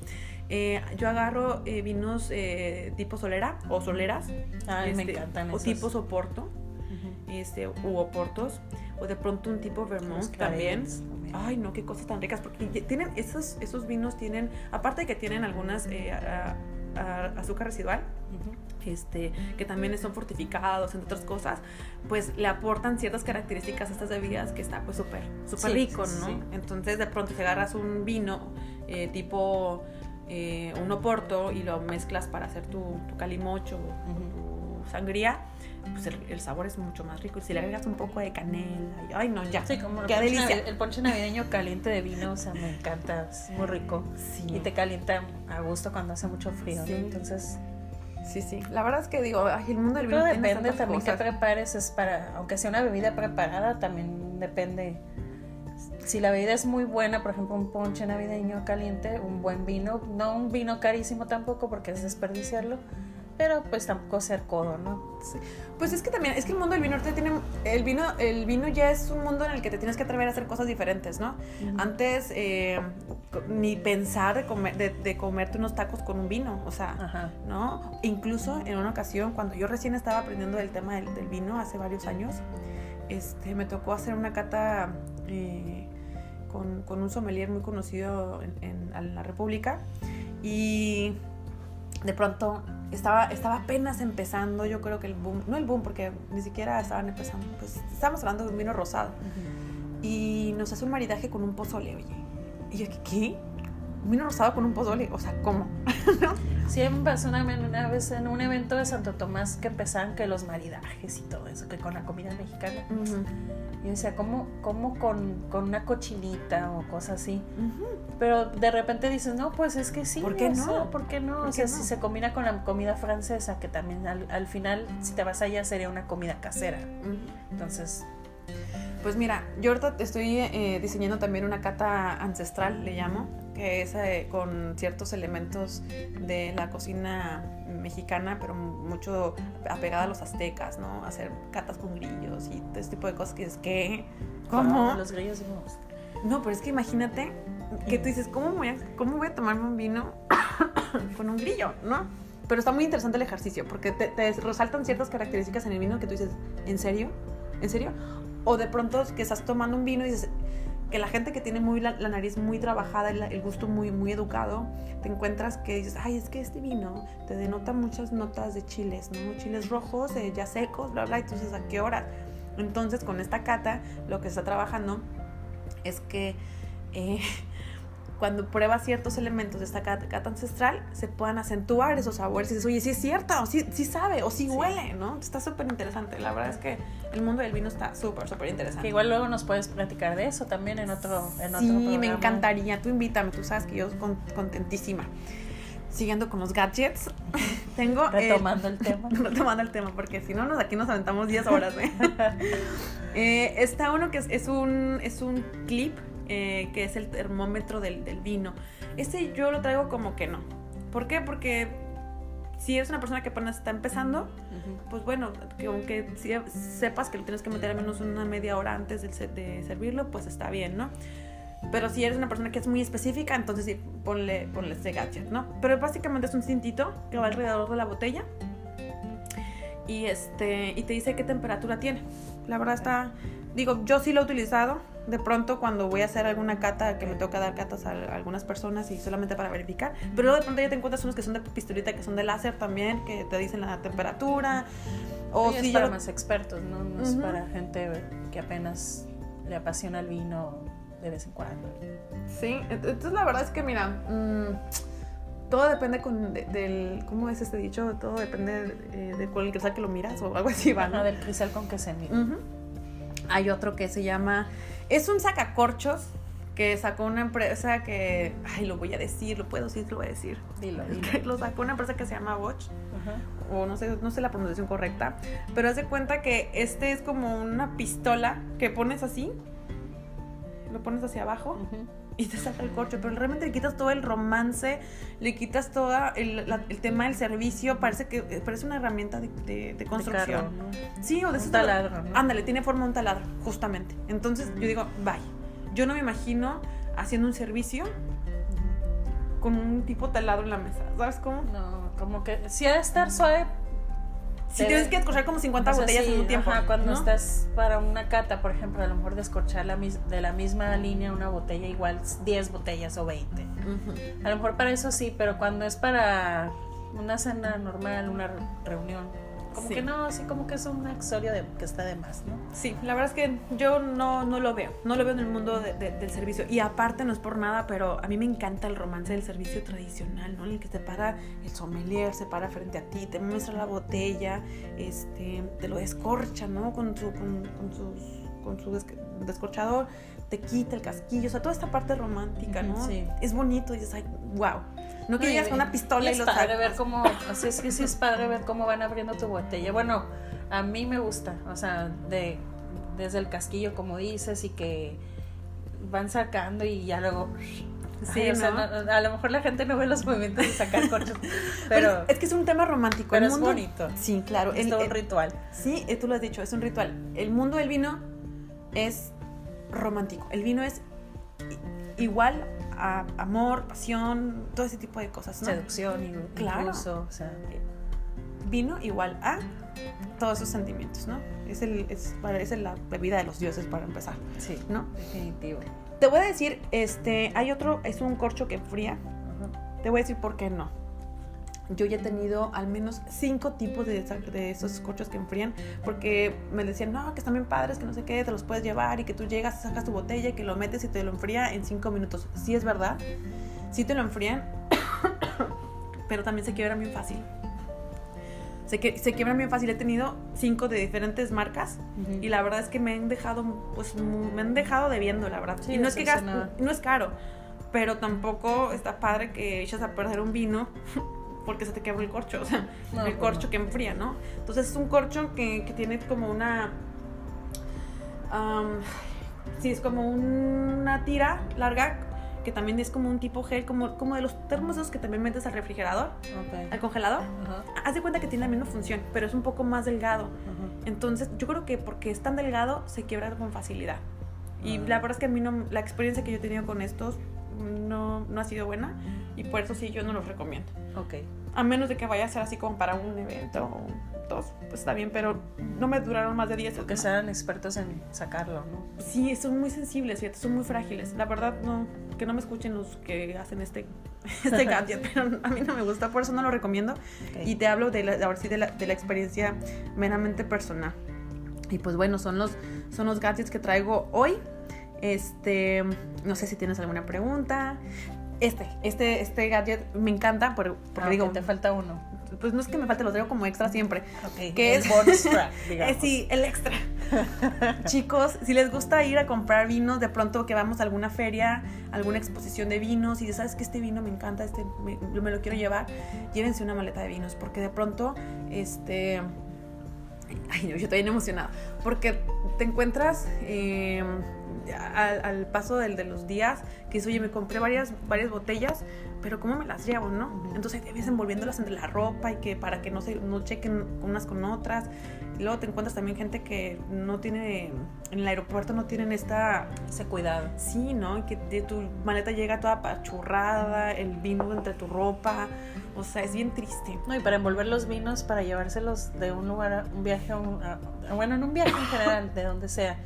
Eh, yo agarro eh, vinos eh, tipo solera o soleras. Ay, me este, encantan O tipo soporto, este, u oportos, o de pronto un tipo vermouth también. Ay, no, qué cosas tan ricas, porque tienen esos, esos vinos tienen, aparte de que tienen algunas azúcar residual, este, que también son fortificados, entre otras cosas, pues le aportan ciertas características a estas bebidas que está pues súper, súper rico, ¿no? Entonces de pronto te agarras un vino eh, tipo eh, un oporto y lo mezclas para hacer tu, calimocho o tu sangría, pues el, sabor es mucho más rico. Y si le agregas un poco de canela, y, ay no, ya. Sí, como Qué el, ponche el ponche navideño caliente de vino, o sea, me encanta, es muy rico. Y te calienta a gusto cuando hace mucho frío, ¿no? Entonces... Sí, sí. La verdad es que digo, el mundo del vino depende también que prepares, es para, aunque sea una bebida preparada, también depende. Si la bebida es muy buena, por ejemplo, un ponche navideño caliente, un buen vino, no un vino carísimo tampoco porque es desperdiciarlo, pero pues tampoco ser codo, ¿no? Pues es que también, es que el mundo del vino tiene, el vino, el vino ya es un mundo en el que te tienes que atrever a hacer cosas diferentes, ¿no? Antes eh, ni pensar de, comer, de, comerte unos tacos con un vino, o sea, ¿no? Incluso en una ocasión, cuando yo recién estaba aprendiendo el tema del, vino hace varios años, este, me tocó hacer una cata eh, con, con, un sommelier muy conocido en, en la República y de pronto estaba, estaba apenas empezando, yo creo que el boom, no el boom porque ni siquiera estaban empezando, pues estábamos hablando de un vino rosado. Y nos hace un maridaje con un pozole, oye. Y yo, ¿qué? Vino rosado con un pozole, o sea, ¿cómo? Sí, me pasó una, una, vez en un evento de Santo Tomás que empezaban que los maridajes y todo eso, que con la comida mexicana. Y decía, ¿cómo, cómo con, con, una cochinita o cosas así? Pero de repente dices, no, pues es que sí. ¿Por qué no? ¿Por qué no? o sea, si se combina con la comida francesa, que también al, al, final, si te vas allá, sería una comida casera. Entonces... Pues mira, yo ahorita estoy eh, diseñando también una cata ancestral, le llamo, que es eh, con ciertos elementos de la cocina mexicana, pero mucho apegada a los aztecas, ¿no? Hacer catas con grillos y todo ese tipo de cosas que es que... ¿Cómo? Los grillos no. pero es que imagínate que tú dices, ¿cómo voy a, cómo voy a tomarme un vino con un grillo, no? Pero está muy interesante el ejercicio porque te, te resaltan ciertas características en el vino que tú dices, ¿en serio? ¿En serio? O de pronto que estás tomando un vino y dices, que la gente que tiene muy la, nariz muy trabajada, el, el, gusto muy, muy educado, te encuentras que dices, ay, es que este vino te denota muchas notas de chiles, ¿no? Chiles rojos, eh, ya secos, bla, bla, entonces, ¿a qué hora? Entonces, con esta cata, lo que está trabajando es que eh, cuando pruebas ciertos elementos de esta cata, ancestral, se puedan acentuar esos sabores. Y dices, oye, sí es cierto, o sí, sí sabe, o sí, huele, ¿no? Está súper interesante. La verdad es que el mundo del vino está súper, súper interesante. Que igual luego nos puedes platicar de eso también en otro, en sí, me encantaría. Tú invítame, tú sabes que yo contentísima. Siguiendo con los gadgets, tengo... Retomando el, tema. retomando el tema, porque si no, nos, aquí nos aventamos 10 horas. ¿eh? eh, está uno que es, es, un, es un clip eh, que es el termómetro del, vino. Este yo lo traigo como que no. ¿Por qué? Porque si eres una persona que apenas está empezando, pues bueno, que aunque sepas que lo tienes que meter al menos una media hora antes de, de, servirlo, pues está bien, ¿no? Pero si eres una persona que es muy específica, entonces sí, ponle, ponle este gadget, ¿no? Pero básicamente es un cintito que va alrededor de la botella y, este, y te dice qué temperatura tiene. La verdad está, digo, yo sí lo he utilizado, de pronto cuando voy a hacer alguna cata, que me toca dar catas a, algunas personas y solamente para verificar, pero de pronto ya te encuentras unos que son de pistolita, que son de láser también, que te dicen la temperatura. O si es para más expertos, ¿no? No es para gente que apenas le apasiona el vino de vez en cuando. Sí, entonces la verdad es que mira, mm, todo depende con, del, ¿cómo es este dicho? Todo depende de, de el cristal que lo miras o algo así, ¿va? ¿no? del cristal con que se mira. Hay otro que se llama es un sacacorchos que sacó una empresa que, ay, lo voy a decir, lo puedo decir, lo voy a decir. Dilo, dilo. lo sacó una empresa que se llama Bosch, o no sé, no sé la pronunciación correcta, pero haz de cuenta que este es como una pistola que pones así, lo pones hacia abajo. Y te saca el corcho, pero realmente le quitas todo el romance, le quitas todo el, tema del servicio, parece que eh, parece una herramienta de, construcción. Sí, o de un taladro. Ándale, tiene forma de un taladro, justamente. Entonces yo digo, bye. Yo no me imagino haciendo un servicio con un tipo taladro en la mesa. ¿Sabes cómo? No, como que si ha de estar suave, si tienes que escorchar como 50 botellas en un tiempo. cuando estás para una cata, por ejemplo, a lo mejor descorchar la de la misma línea una botella, igual 10 botellas o 20. A lo mejor para eso sí, pero cuando es para una cena normal, una reunión, como que no, así como que es un accesorio de, que está de más, ¿no? Sí, la verdad es que yo no, no lo veo, no lo veo en el mundo del servicio. Y aparte no es por nada, pero a mí me encanta el romance del servicio tradicional, ¿no? En el que te para el sommelier, se para frente a ti, te muestra la botella, este, te lo descorcha, ¿no? Con su, con, sus, con su descorchador, te quita el casquillo, o sea, toda esta parte romántica, ¿no? Sí. Es bonito y es like, wow. No que llegas con una pistola y, es padre ver cómo, es que sí es padre ver cómo van abriendo tu botella. Bueno, a mí me gusta, o sea, de desde el casquillo como dices y que van sacando y ya luego Sí, o sea, a lo mejor la gente no ve los movimientos de sacar corchos, pero, es que es un tema romántico. Pero es bonito. Sí, claro. Es todo un ritual. Sí, eh, tú lo has dicho, es un ritual. El mundo del vino es romántico. El vino es igual amor, pasión, todo ese tipo de cosas. Seducción, y claro. o sea. Vino igual a todos esos sentimientos, ¿no? Es, el, es, es la bebida de los dioses para empezar. Sí, ¿no? Definitivo. Te voy a decir, este, hay otro, es un corcho que enfría. Te voy a decir por qué no yo ya he tenido al menos cinco tipos de, de, esos corchos que enfrían, porque me decían, no, que están bien padres, que no sé qué, te los puedes llevar y que tú llegas, sacas tu botella, que lo metes y te lo enfría en cinco minutos. Sí es verdad, sí te lo enfrían, pero también se quiebran bien fácil. Se, que, se quiebran bien fácil. He tenido cinco de diferentes marcas Ujú. y la verdad es que me han dejado, pues, me han dejado debiendo, la verdad. Sí, y no es que gasto, no es caro, pero tampoco está padre que echas a perder un vino porque se te quebra el corcho, o sea, No, el pues corcho no. que enfría, ¿no? Entonces es un corcho que, que tiene como una... am, sí, es como una tira larga que también es como un tipo gel, como, como de los termos que también metes al refrigerador, Ok. al congelador. Ajá, Haz de cuenta que tiene la misma función, pero es un poco más delgado. ajá. Entonces, yo creo que porque es tan delgado, se quiebra con facilidad. Y Ah. la verdad es que a mí no, la experiencia que yo he tenido con estos no, no ha sido buena. Y por eso sí, yo no los recomiendo. Ok. A menos de que vaya a ser así como para un evento o dos, pues está bien, pero no me duraron más de 10 Porque sean expertos en sacarlo, ¿no? Sí, son muy sensibles, fíjate, son muy frágiles. La verdad, no, que no me escuchen los que hacen este, este gadget, pero a mí no me gusta, por eso no lo recomiendo. Y te hablo de la, ahora sí de la, de la experiencia meramente personal. Y pues bueno, son los, son los gadgets que traigo hoy. Este, no sé si tienes alguna pregunta. Este, este, este gadget me encanta por- porque Ah, digo, te falta uno. pues no es que me falte, lo traigo como extra siempre. Ok. ¿Qué el es? bonus track, Eh, digamos. sí, el extra. Chicos, si les gusta ir a comprar vinos, de pronto que vamos a alguna feria, alguna exposición de vinos, y sabes que este vino me encanta, este me, yo me lo quiero llevar, llévense una maleta de vinos, porque de pronto, este. Ay, no, yo estoy bien emocionada. Porque te encuentras eh, al, al paso del, de los días que dices, oye, me compré varias, varias botellas, pero ¿cómo me las llevo, no? Entonces te ves envolviéndolas entre la ropa y que para que no se no chequen unas con otras. Y luego te encuentras también gente que no tiene, en el aeropuerto no tienen esta, Ese cuidado. sí, ¿no? Que de tu maleta llega toda apachurrada, el vino entre tu ropa. O sea, es bien triste. No, y para envolver los vinos, para llevárselos de un lugar a un viaje a un. a- bueno, en un viaje en general, de donde sea.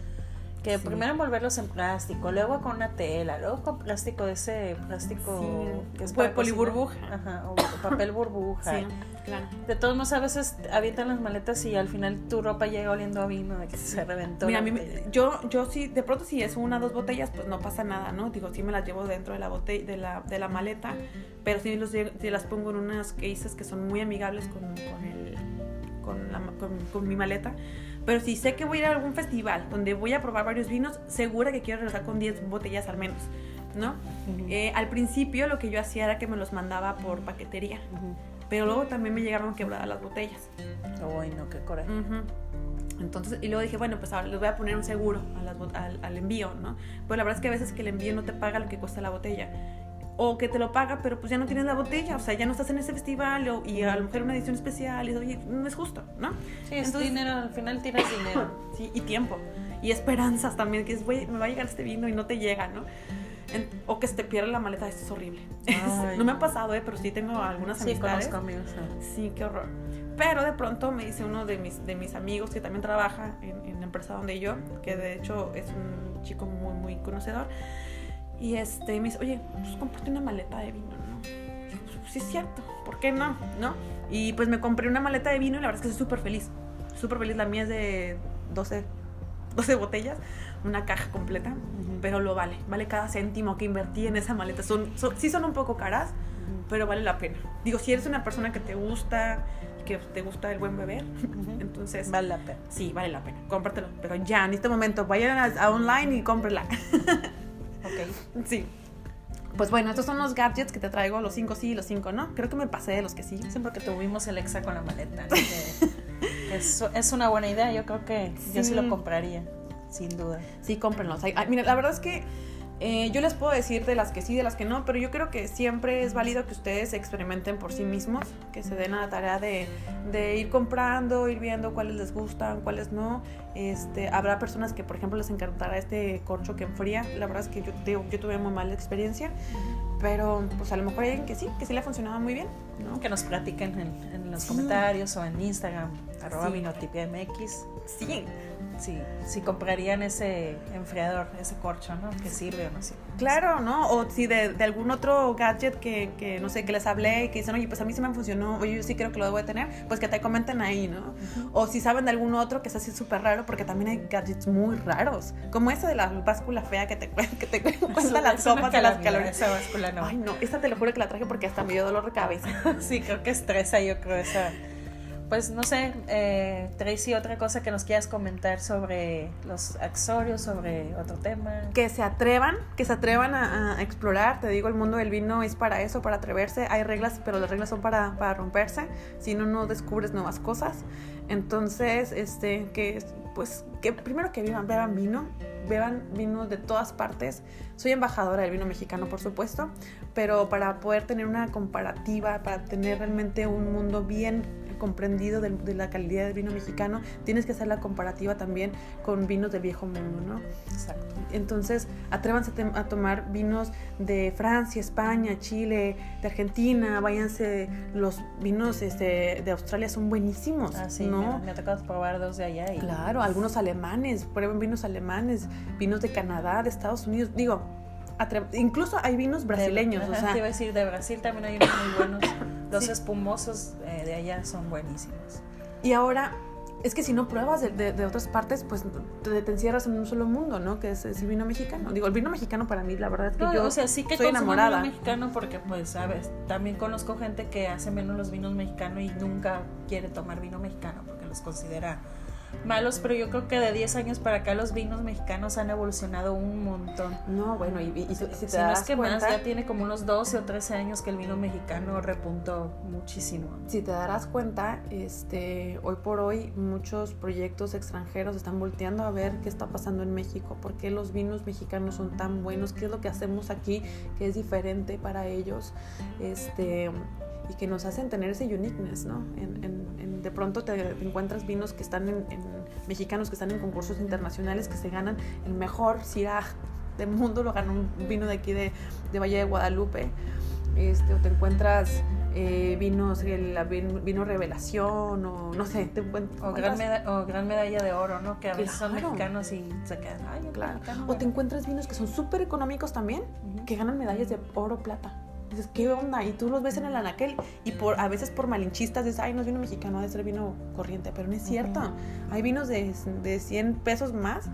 Que Sí. primero envolverlos en plástico, luego con una tela, luego con plástico de ese plástico Sí, que es para poliburbuja. Ajá, o papel burbuja. Sí, claro. De todos modos, a veces avientan las maletas y al final tu ropa llega oliendo a vino de que se reventó. Mira, a mí, yo, yo sí, de pronto si es una o dos botellas, pues no pasa nada, ¿no? Digo, sí me las llevo dentro de la botella, de la, de la maleta, pero sí, los, sí las pongo en unas cases que son muy amigables con, con, el, con, la- con- con mi maleta. Pero si sé que voy a ir a algún festival donde voy a probar varios vinos, segura que quiero regresar con 10 botellas al menos, ¿no? Eh, al principio lo que yo hacía era que me los mandaba por paquetería, pero luego también me llegaron quebradas las botellas. Ay, no, qué coraje. Entonces, y luego dije, bueno, pues ahora les voy a poner un seguro a las bot- al, al envío, ¿no? Pues la verdad es que a veces que el envío no te paga lo que cuesta la botella. O que te lo paga, pero pues ya no tienes la botella, o sea, ya no estás en ese festival, o- y a lo mejor una edición especial, y oye, no es justo, ¿no? Sí, es Entonces- dinero, al final tiras dinero. Sí, y tiempo. Y esperanzas también, que es, güey, me va a llegar este vino y no te llega, ¿no? En- o que se te pierde la maleta, esto es horrible. No me ha pasado, ¿eh? Pero sí tengo algunas Sí, amistades. conozco amigos. ¿no? Sí, qué horror. Pero de pronto me dice uno de mis, de mis amigos que también trabaja en, en la empresa donde yo, que de hecho es un chico muy, muy conocedor, y este, me dice, oye, pues cómprate una maleta de vino, ¿no? Y digo, pues, sí es cierto, ¿por qué no? ¿No? Y pues me compré una maleta de vino y la verdad es que estoy súper feliz. Súper feliz, la mía es de 12, 12 botellas, una caja completa, Ujú. pero lo vale, vale cada céntimo que invertí en esa maleta. Son, son- sí son un poco caras, Ujú. pero vale la pena. Digo, si eres una persona que te gusta, que te gusta el buen beber, Ujú. entonces Vale la pena. sí, vale la pena. Cómpratelo. Pero ya, en este momento, vayan a, a online y cómprela. Ok. sí. Pues bueno, estos son los gadgets que te traigo, los cinco sí y los cinco no. Creo que me pasé de los que sí. Sí, porque tuvimos el exa con la maleta. que es, es una buena idea. Yo creo que yo sí Sí. lo compraría, sin duda. Sí, cómprenlos. Ay, ay, mira, la verdad es que eh, yo les puedo decir de las que sí, de las que no, pero yo creo que siempre es válido que ustedes experimenten por sí mismos, que se den a la tarea de, de ir comprando, ir viendo cuáles les gustan, cuáles no. Este, habrá personas que, por ejemplo, les encantará este corcho que enfría. La verdad es que yo, yo tuve muy mala experiencia, pero pues a lo mejor hay alguien que sí, que sí le ha funcionado muy bien, ¿no? Que nos platiquen en, en los Sí. comentarios o en Instagram, arroba Sí. Sí, si, si comprarían ese enfriador, ese corcho, ¿no? Que sirve o no sirve. Claro, ¿no? O si de, de algún otro gadget que, que, no sé, que les hablé y que dicen, oye, pues a mí sí me funcionó, oye, yo sí creo que lo debo de tener, pues que te comenten ahí, ¿no? O si saben de algún otro que es así súper raro, porque también hay gadgets muy raros, como esa de la báscula fea que te, que te cuenta las sopas de las calorías. Esa báscula no. Ay, no, esta te lo juro que la traje porque hasta me dio dolor de cabeza. sí, creo que estresa, yo creo, esa pues no sé, eh, Tracy, otra cosa que nos quieras comentar sobre los accesorios, sobre otro tema. Que se atrevan, que se atrevan a, explorar. Te digo, el mundo del vino es para eso, para atreverse. Hay reglas, pero las reglas son para, para romperse. Si no, no descubres nuevas cosas. Entonces, este, que pues que primero que vivan, beban vino, beban vino de todas partes. Soy embajadora del vino mexicano, por supuesto, pero para poder tener una comparativa, para tener realmente un mundo bien comprendido de, la calidad del vino mexicano, tienes que hacer la comparativa también con vinos del viejo mundo, ¿no? Exacto. Entonces, atrévanse a tomar vinos de Francia, España, Chile, de Argentina, váyanse, los vinos este, de Australia son buenísimos, ah, sí, ¿no? Me, ha tocado probar dos de allá. Y... Claro, algunos alemanes, prueben vinos alemanes, vinos de Canadá, de Estados Unidos, digo, incluso hay vinos brasileños. o sea, te iba a decir, de Brasil también hay unos muy buenos. Los espumosos eh, de allá son buenísimos. Y ahora, es que si no pruebas de, otras partes, pues te, te, encierras en un solo mundo, ¿no? Que es, el vino mexicano. Digo, el vino mexicano para mí, la verdad es que yo o sea, sí que soy enamorada. vino mexicano porque, pues, sabes, también conozco gente que hace menos los vinos mexicanos y nunca quiere tomar vino mexicano porque los considera malos, pero yo creo que de 10 años para acá los vinos mexicanos han evolucionado un montón. No, bueno, y, si te si no es que más, ya tiene como unos 12 o 13 años que el vino mexicano repuntó muchísimo. Si te darás cuenta, este, hoy por hoy muchos proyectos extranjeros están volteando a ver qué está pasando en México, por qué los vinos mexicanos son tan buenos, qué es lo que hacemos aquí que es diferente para ellos. Este, y que nos hacen tener ese uniqueness, ¿no? En, de pronto te, encuentras vinos que están en, mexicanos que están en concursos internacionales que se ganan el mejor Syrah del mundo, lo ganó un vino de aquí de, de Valle de Guadalupe, este, o te encuentras eh, vinos, el vino Revelación, o no sé, te o gran, o gran, medalla de oro, ¿no? Que a veces son mexicanos y se quedan, ay, claro. o te encuentras vinos que son súper económicos también, que ganan medallas de oro, plata dices, ¿qué onda? Y tú los ves en el anaquel y por, a veces por malinchistas dices, ay, no es vino mexicano, debe ser vino corriente, pero no es cierto. Hay vinos de, de 100 pesos más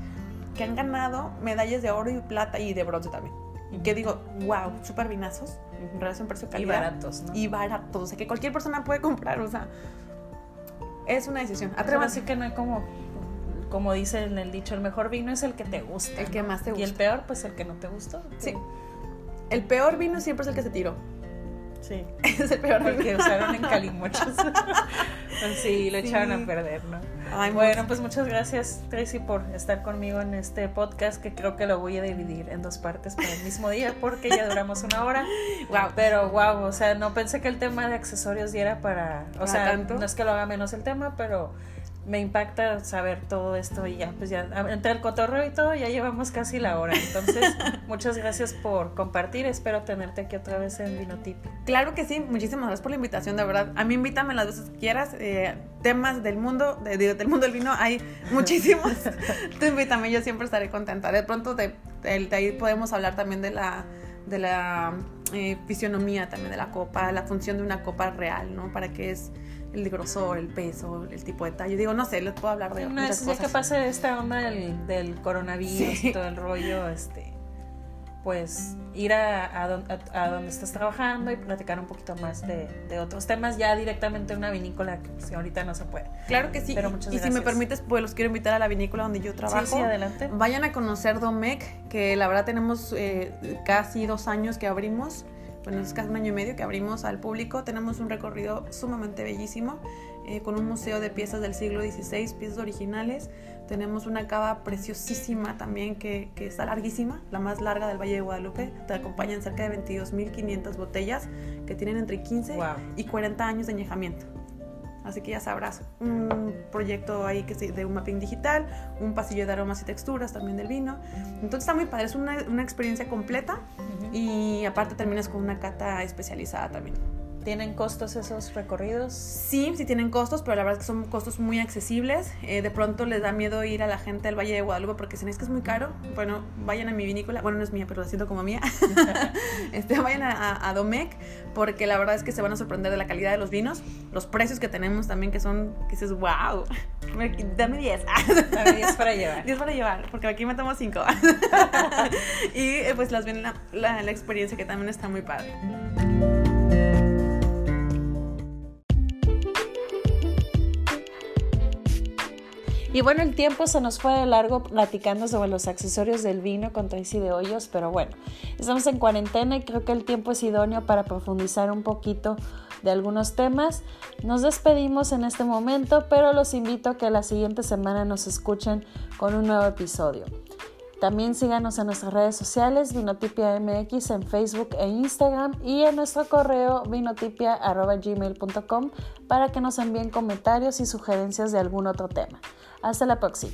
que han ganado medallas de oro y plata y de bronce también. Y que digo, wow, súper vinazos, en relación precio-calidad. Y baratos, ¿no? Y baratos, o sea, que cualquier persona puede comprar, o sea, es una decisión. Atrévanse. que no hay como, como dice en el dicho, el mejor vino es el que te gusta. El que más te gusta. Y el peor, pues el que no te gustó. Sí. El peor vino siempre es el que se tiró. Sí. es el peor Porque usaron en calimochos. sí, lo echaron a perder, ¿no? bueno, pues muchas gracias, Tracy, por estar conmigo en este podcast que creo que lo voy a dividir en dos partes para el mismo día porque ya duramos una hora. wow. Pero wow, o sea, no pensé que el tema de accesorios diera para. O sea, no es que lo haga menos el tema, pero me impacta saber todo esto y ya, pues ya, entre el cotorreo y todo, ya llevamos casi la hora. Entonces, muchas gracias por compartir. Espero tenerte aquí otra vez en Vinotip. Claro que sí, muchísimas gracias por la invitación, de verdad. A mí invítame las veces que quieras. Eh, temas del mundo, de, del mundo del vino, hay muchísimos. Tú invítame, yo siempre estaré contenta. De pronto, de, ahí podemos hablar también de la, de la eh, fisionomía también de la copa, la función de una copa real, ¿no? Para qué es el grosor, el peso, el tipo de tallo. Digo, no sé, les puedo hablar de no, muchas cosas. que pase esta onda del, del coronavirus y todo el rollo, este, pues ir a, a, donde estás trabajando y platicar un poquito más de, de otros temas ya directamente en una vinícola que pues, ahorita no se puede. Claro que sí. Pero muchas y, si me permites, pues los quiero invitar a la vinícola donde yo trabajo. Sí, sí, adelante. Vayan a conocer Domec, que la verdad tenemos eh, casi dos años que abrimos bueno, es casi un año y medio que abrimos al público. Tenemos un recorrido sumamente bellísimo, eh, con un museo de piezas del siglo XVI, piezas originales. Tenemos una cava preciosísima también que, que está larguísima, la más larga del Valle de Guadalupe. Te acompañan cerca de 22.500 botellas que tienen entre 15 y 40 años de añejamiento. Así que ya sabrás, un proyecto ahí que de un mapping digital, un pasillo de aromas y texturas también del vino. Entonces está muy padre, es una, una experiencia completa y aparte terminas con una cata especializada también. ¿Tienen costos esos recorridos? Sí, sí tienen costos, pero la verdad es que son costos muy accesibles. Eh, de pronto les da miedo ir a la gente del Valle de Guadalupe porque dicen es que es muy caro. Bueno, vayan a mi vinícola, bueno, no es mía, pero la siento como mía. este, vayan a, a, Domecq porque la verdad es que se van a sorprender de la calidad de los vinos, los precios que tenemos también que son, que dices, wow, dame 10. dame 10 para llevar. 10 para llevar, porque aquí me tomo 5. y eh, pues las ven la, la, la experiencia que también está muy padre. Y bueno, el tiempo se nos fue de largo platicando sobre los accesorios del vino con Tracy de Hoyos, pero bueno, estamos en cuarentena y creo que el tiempo es idóneo para profundizar un poquito de algunos temas. Nos despedimos en este momento, pero los invito a que la siguiente semana nos escuchen con un nuevo episodio. También síganos en nuestras redes sociales, Vinotipia MX en Facebook e Instagram y en nuestro correo vinotipia.gmail.com para que nos envíen comentarios y sugerencias de algún otro tema. Hasta la próxima.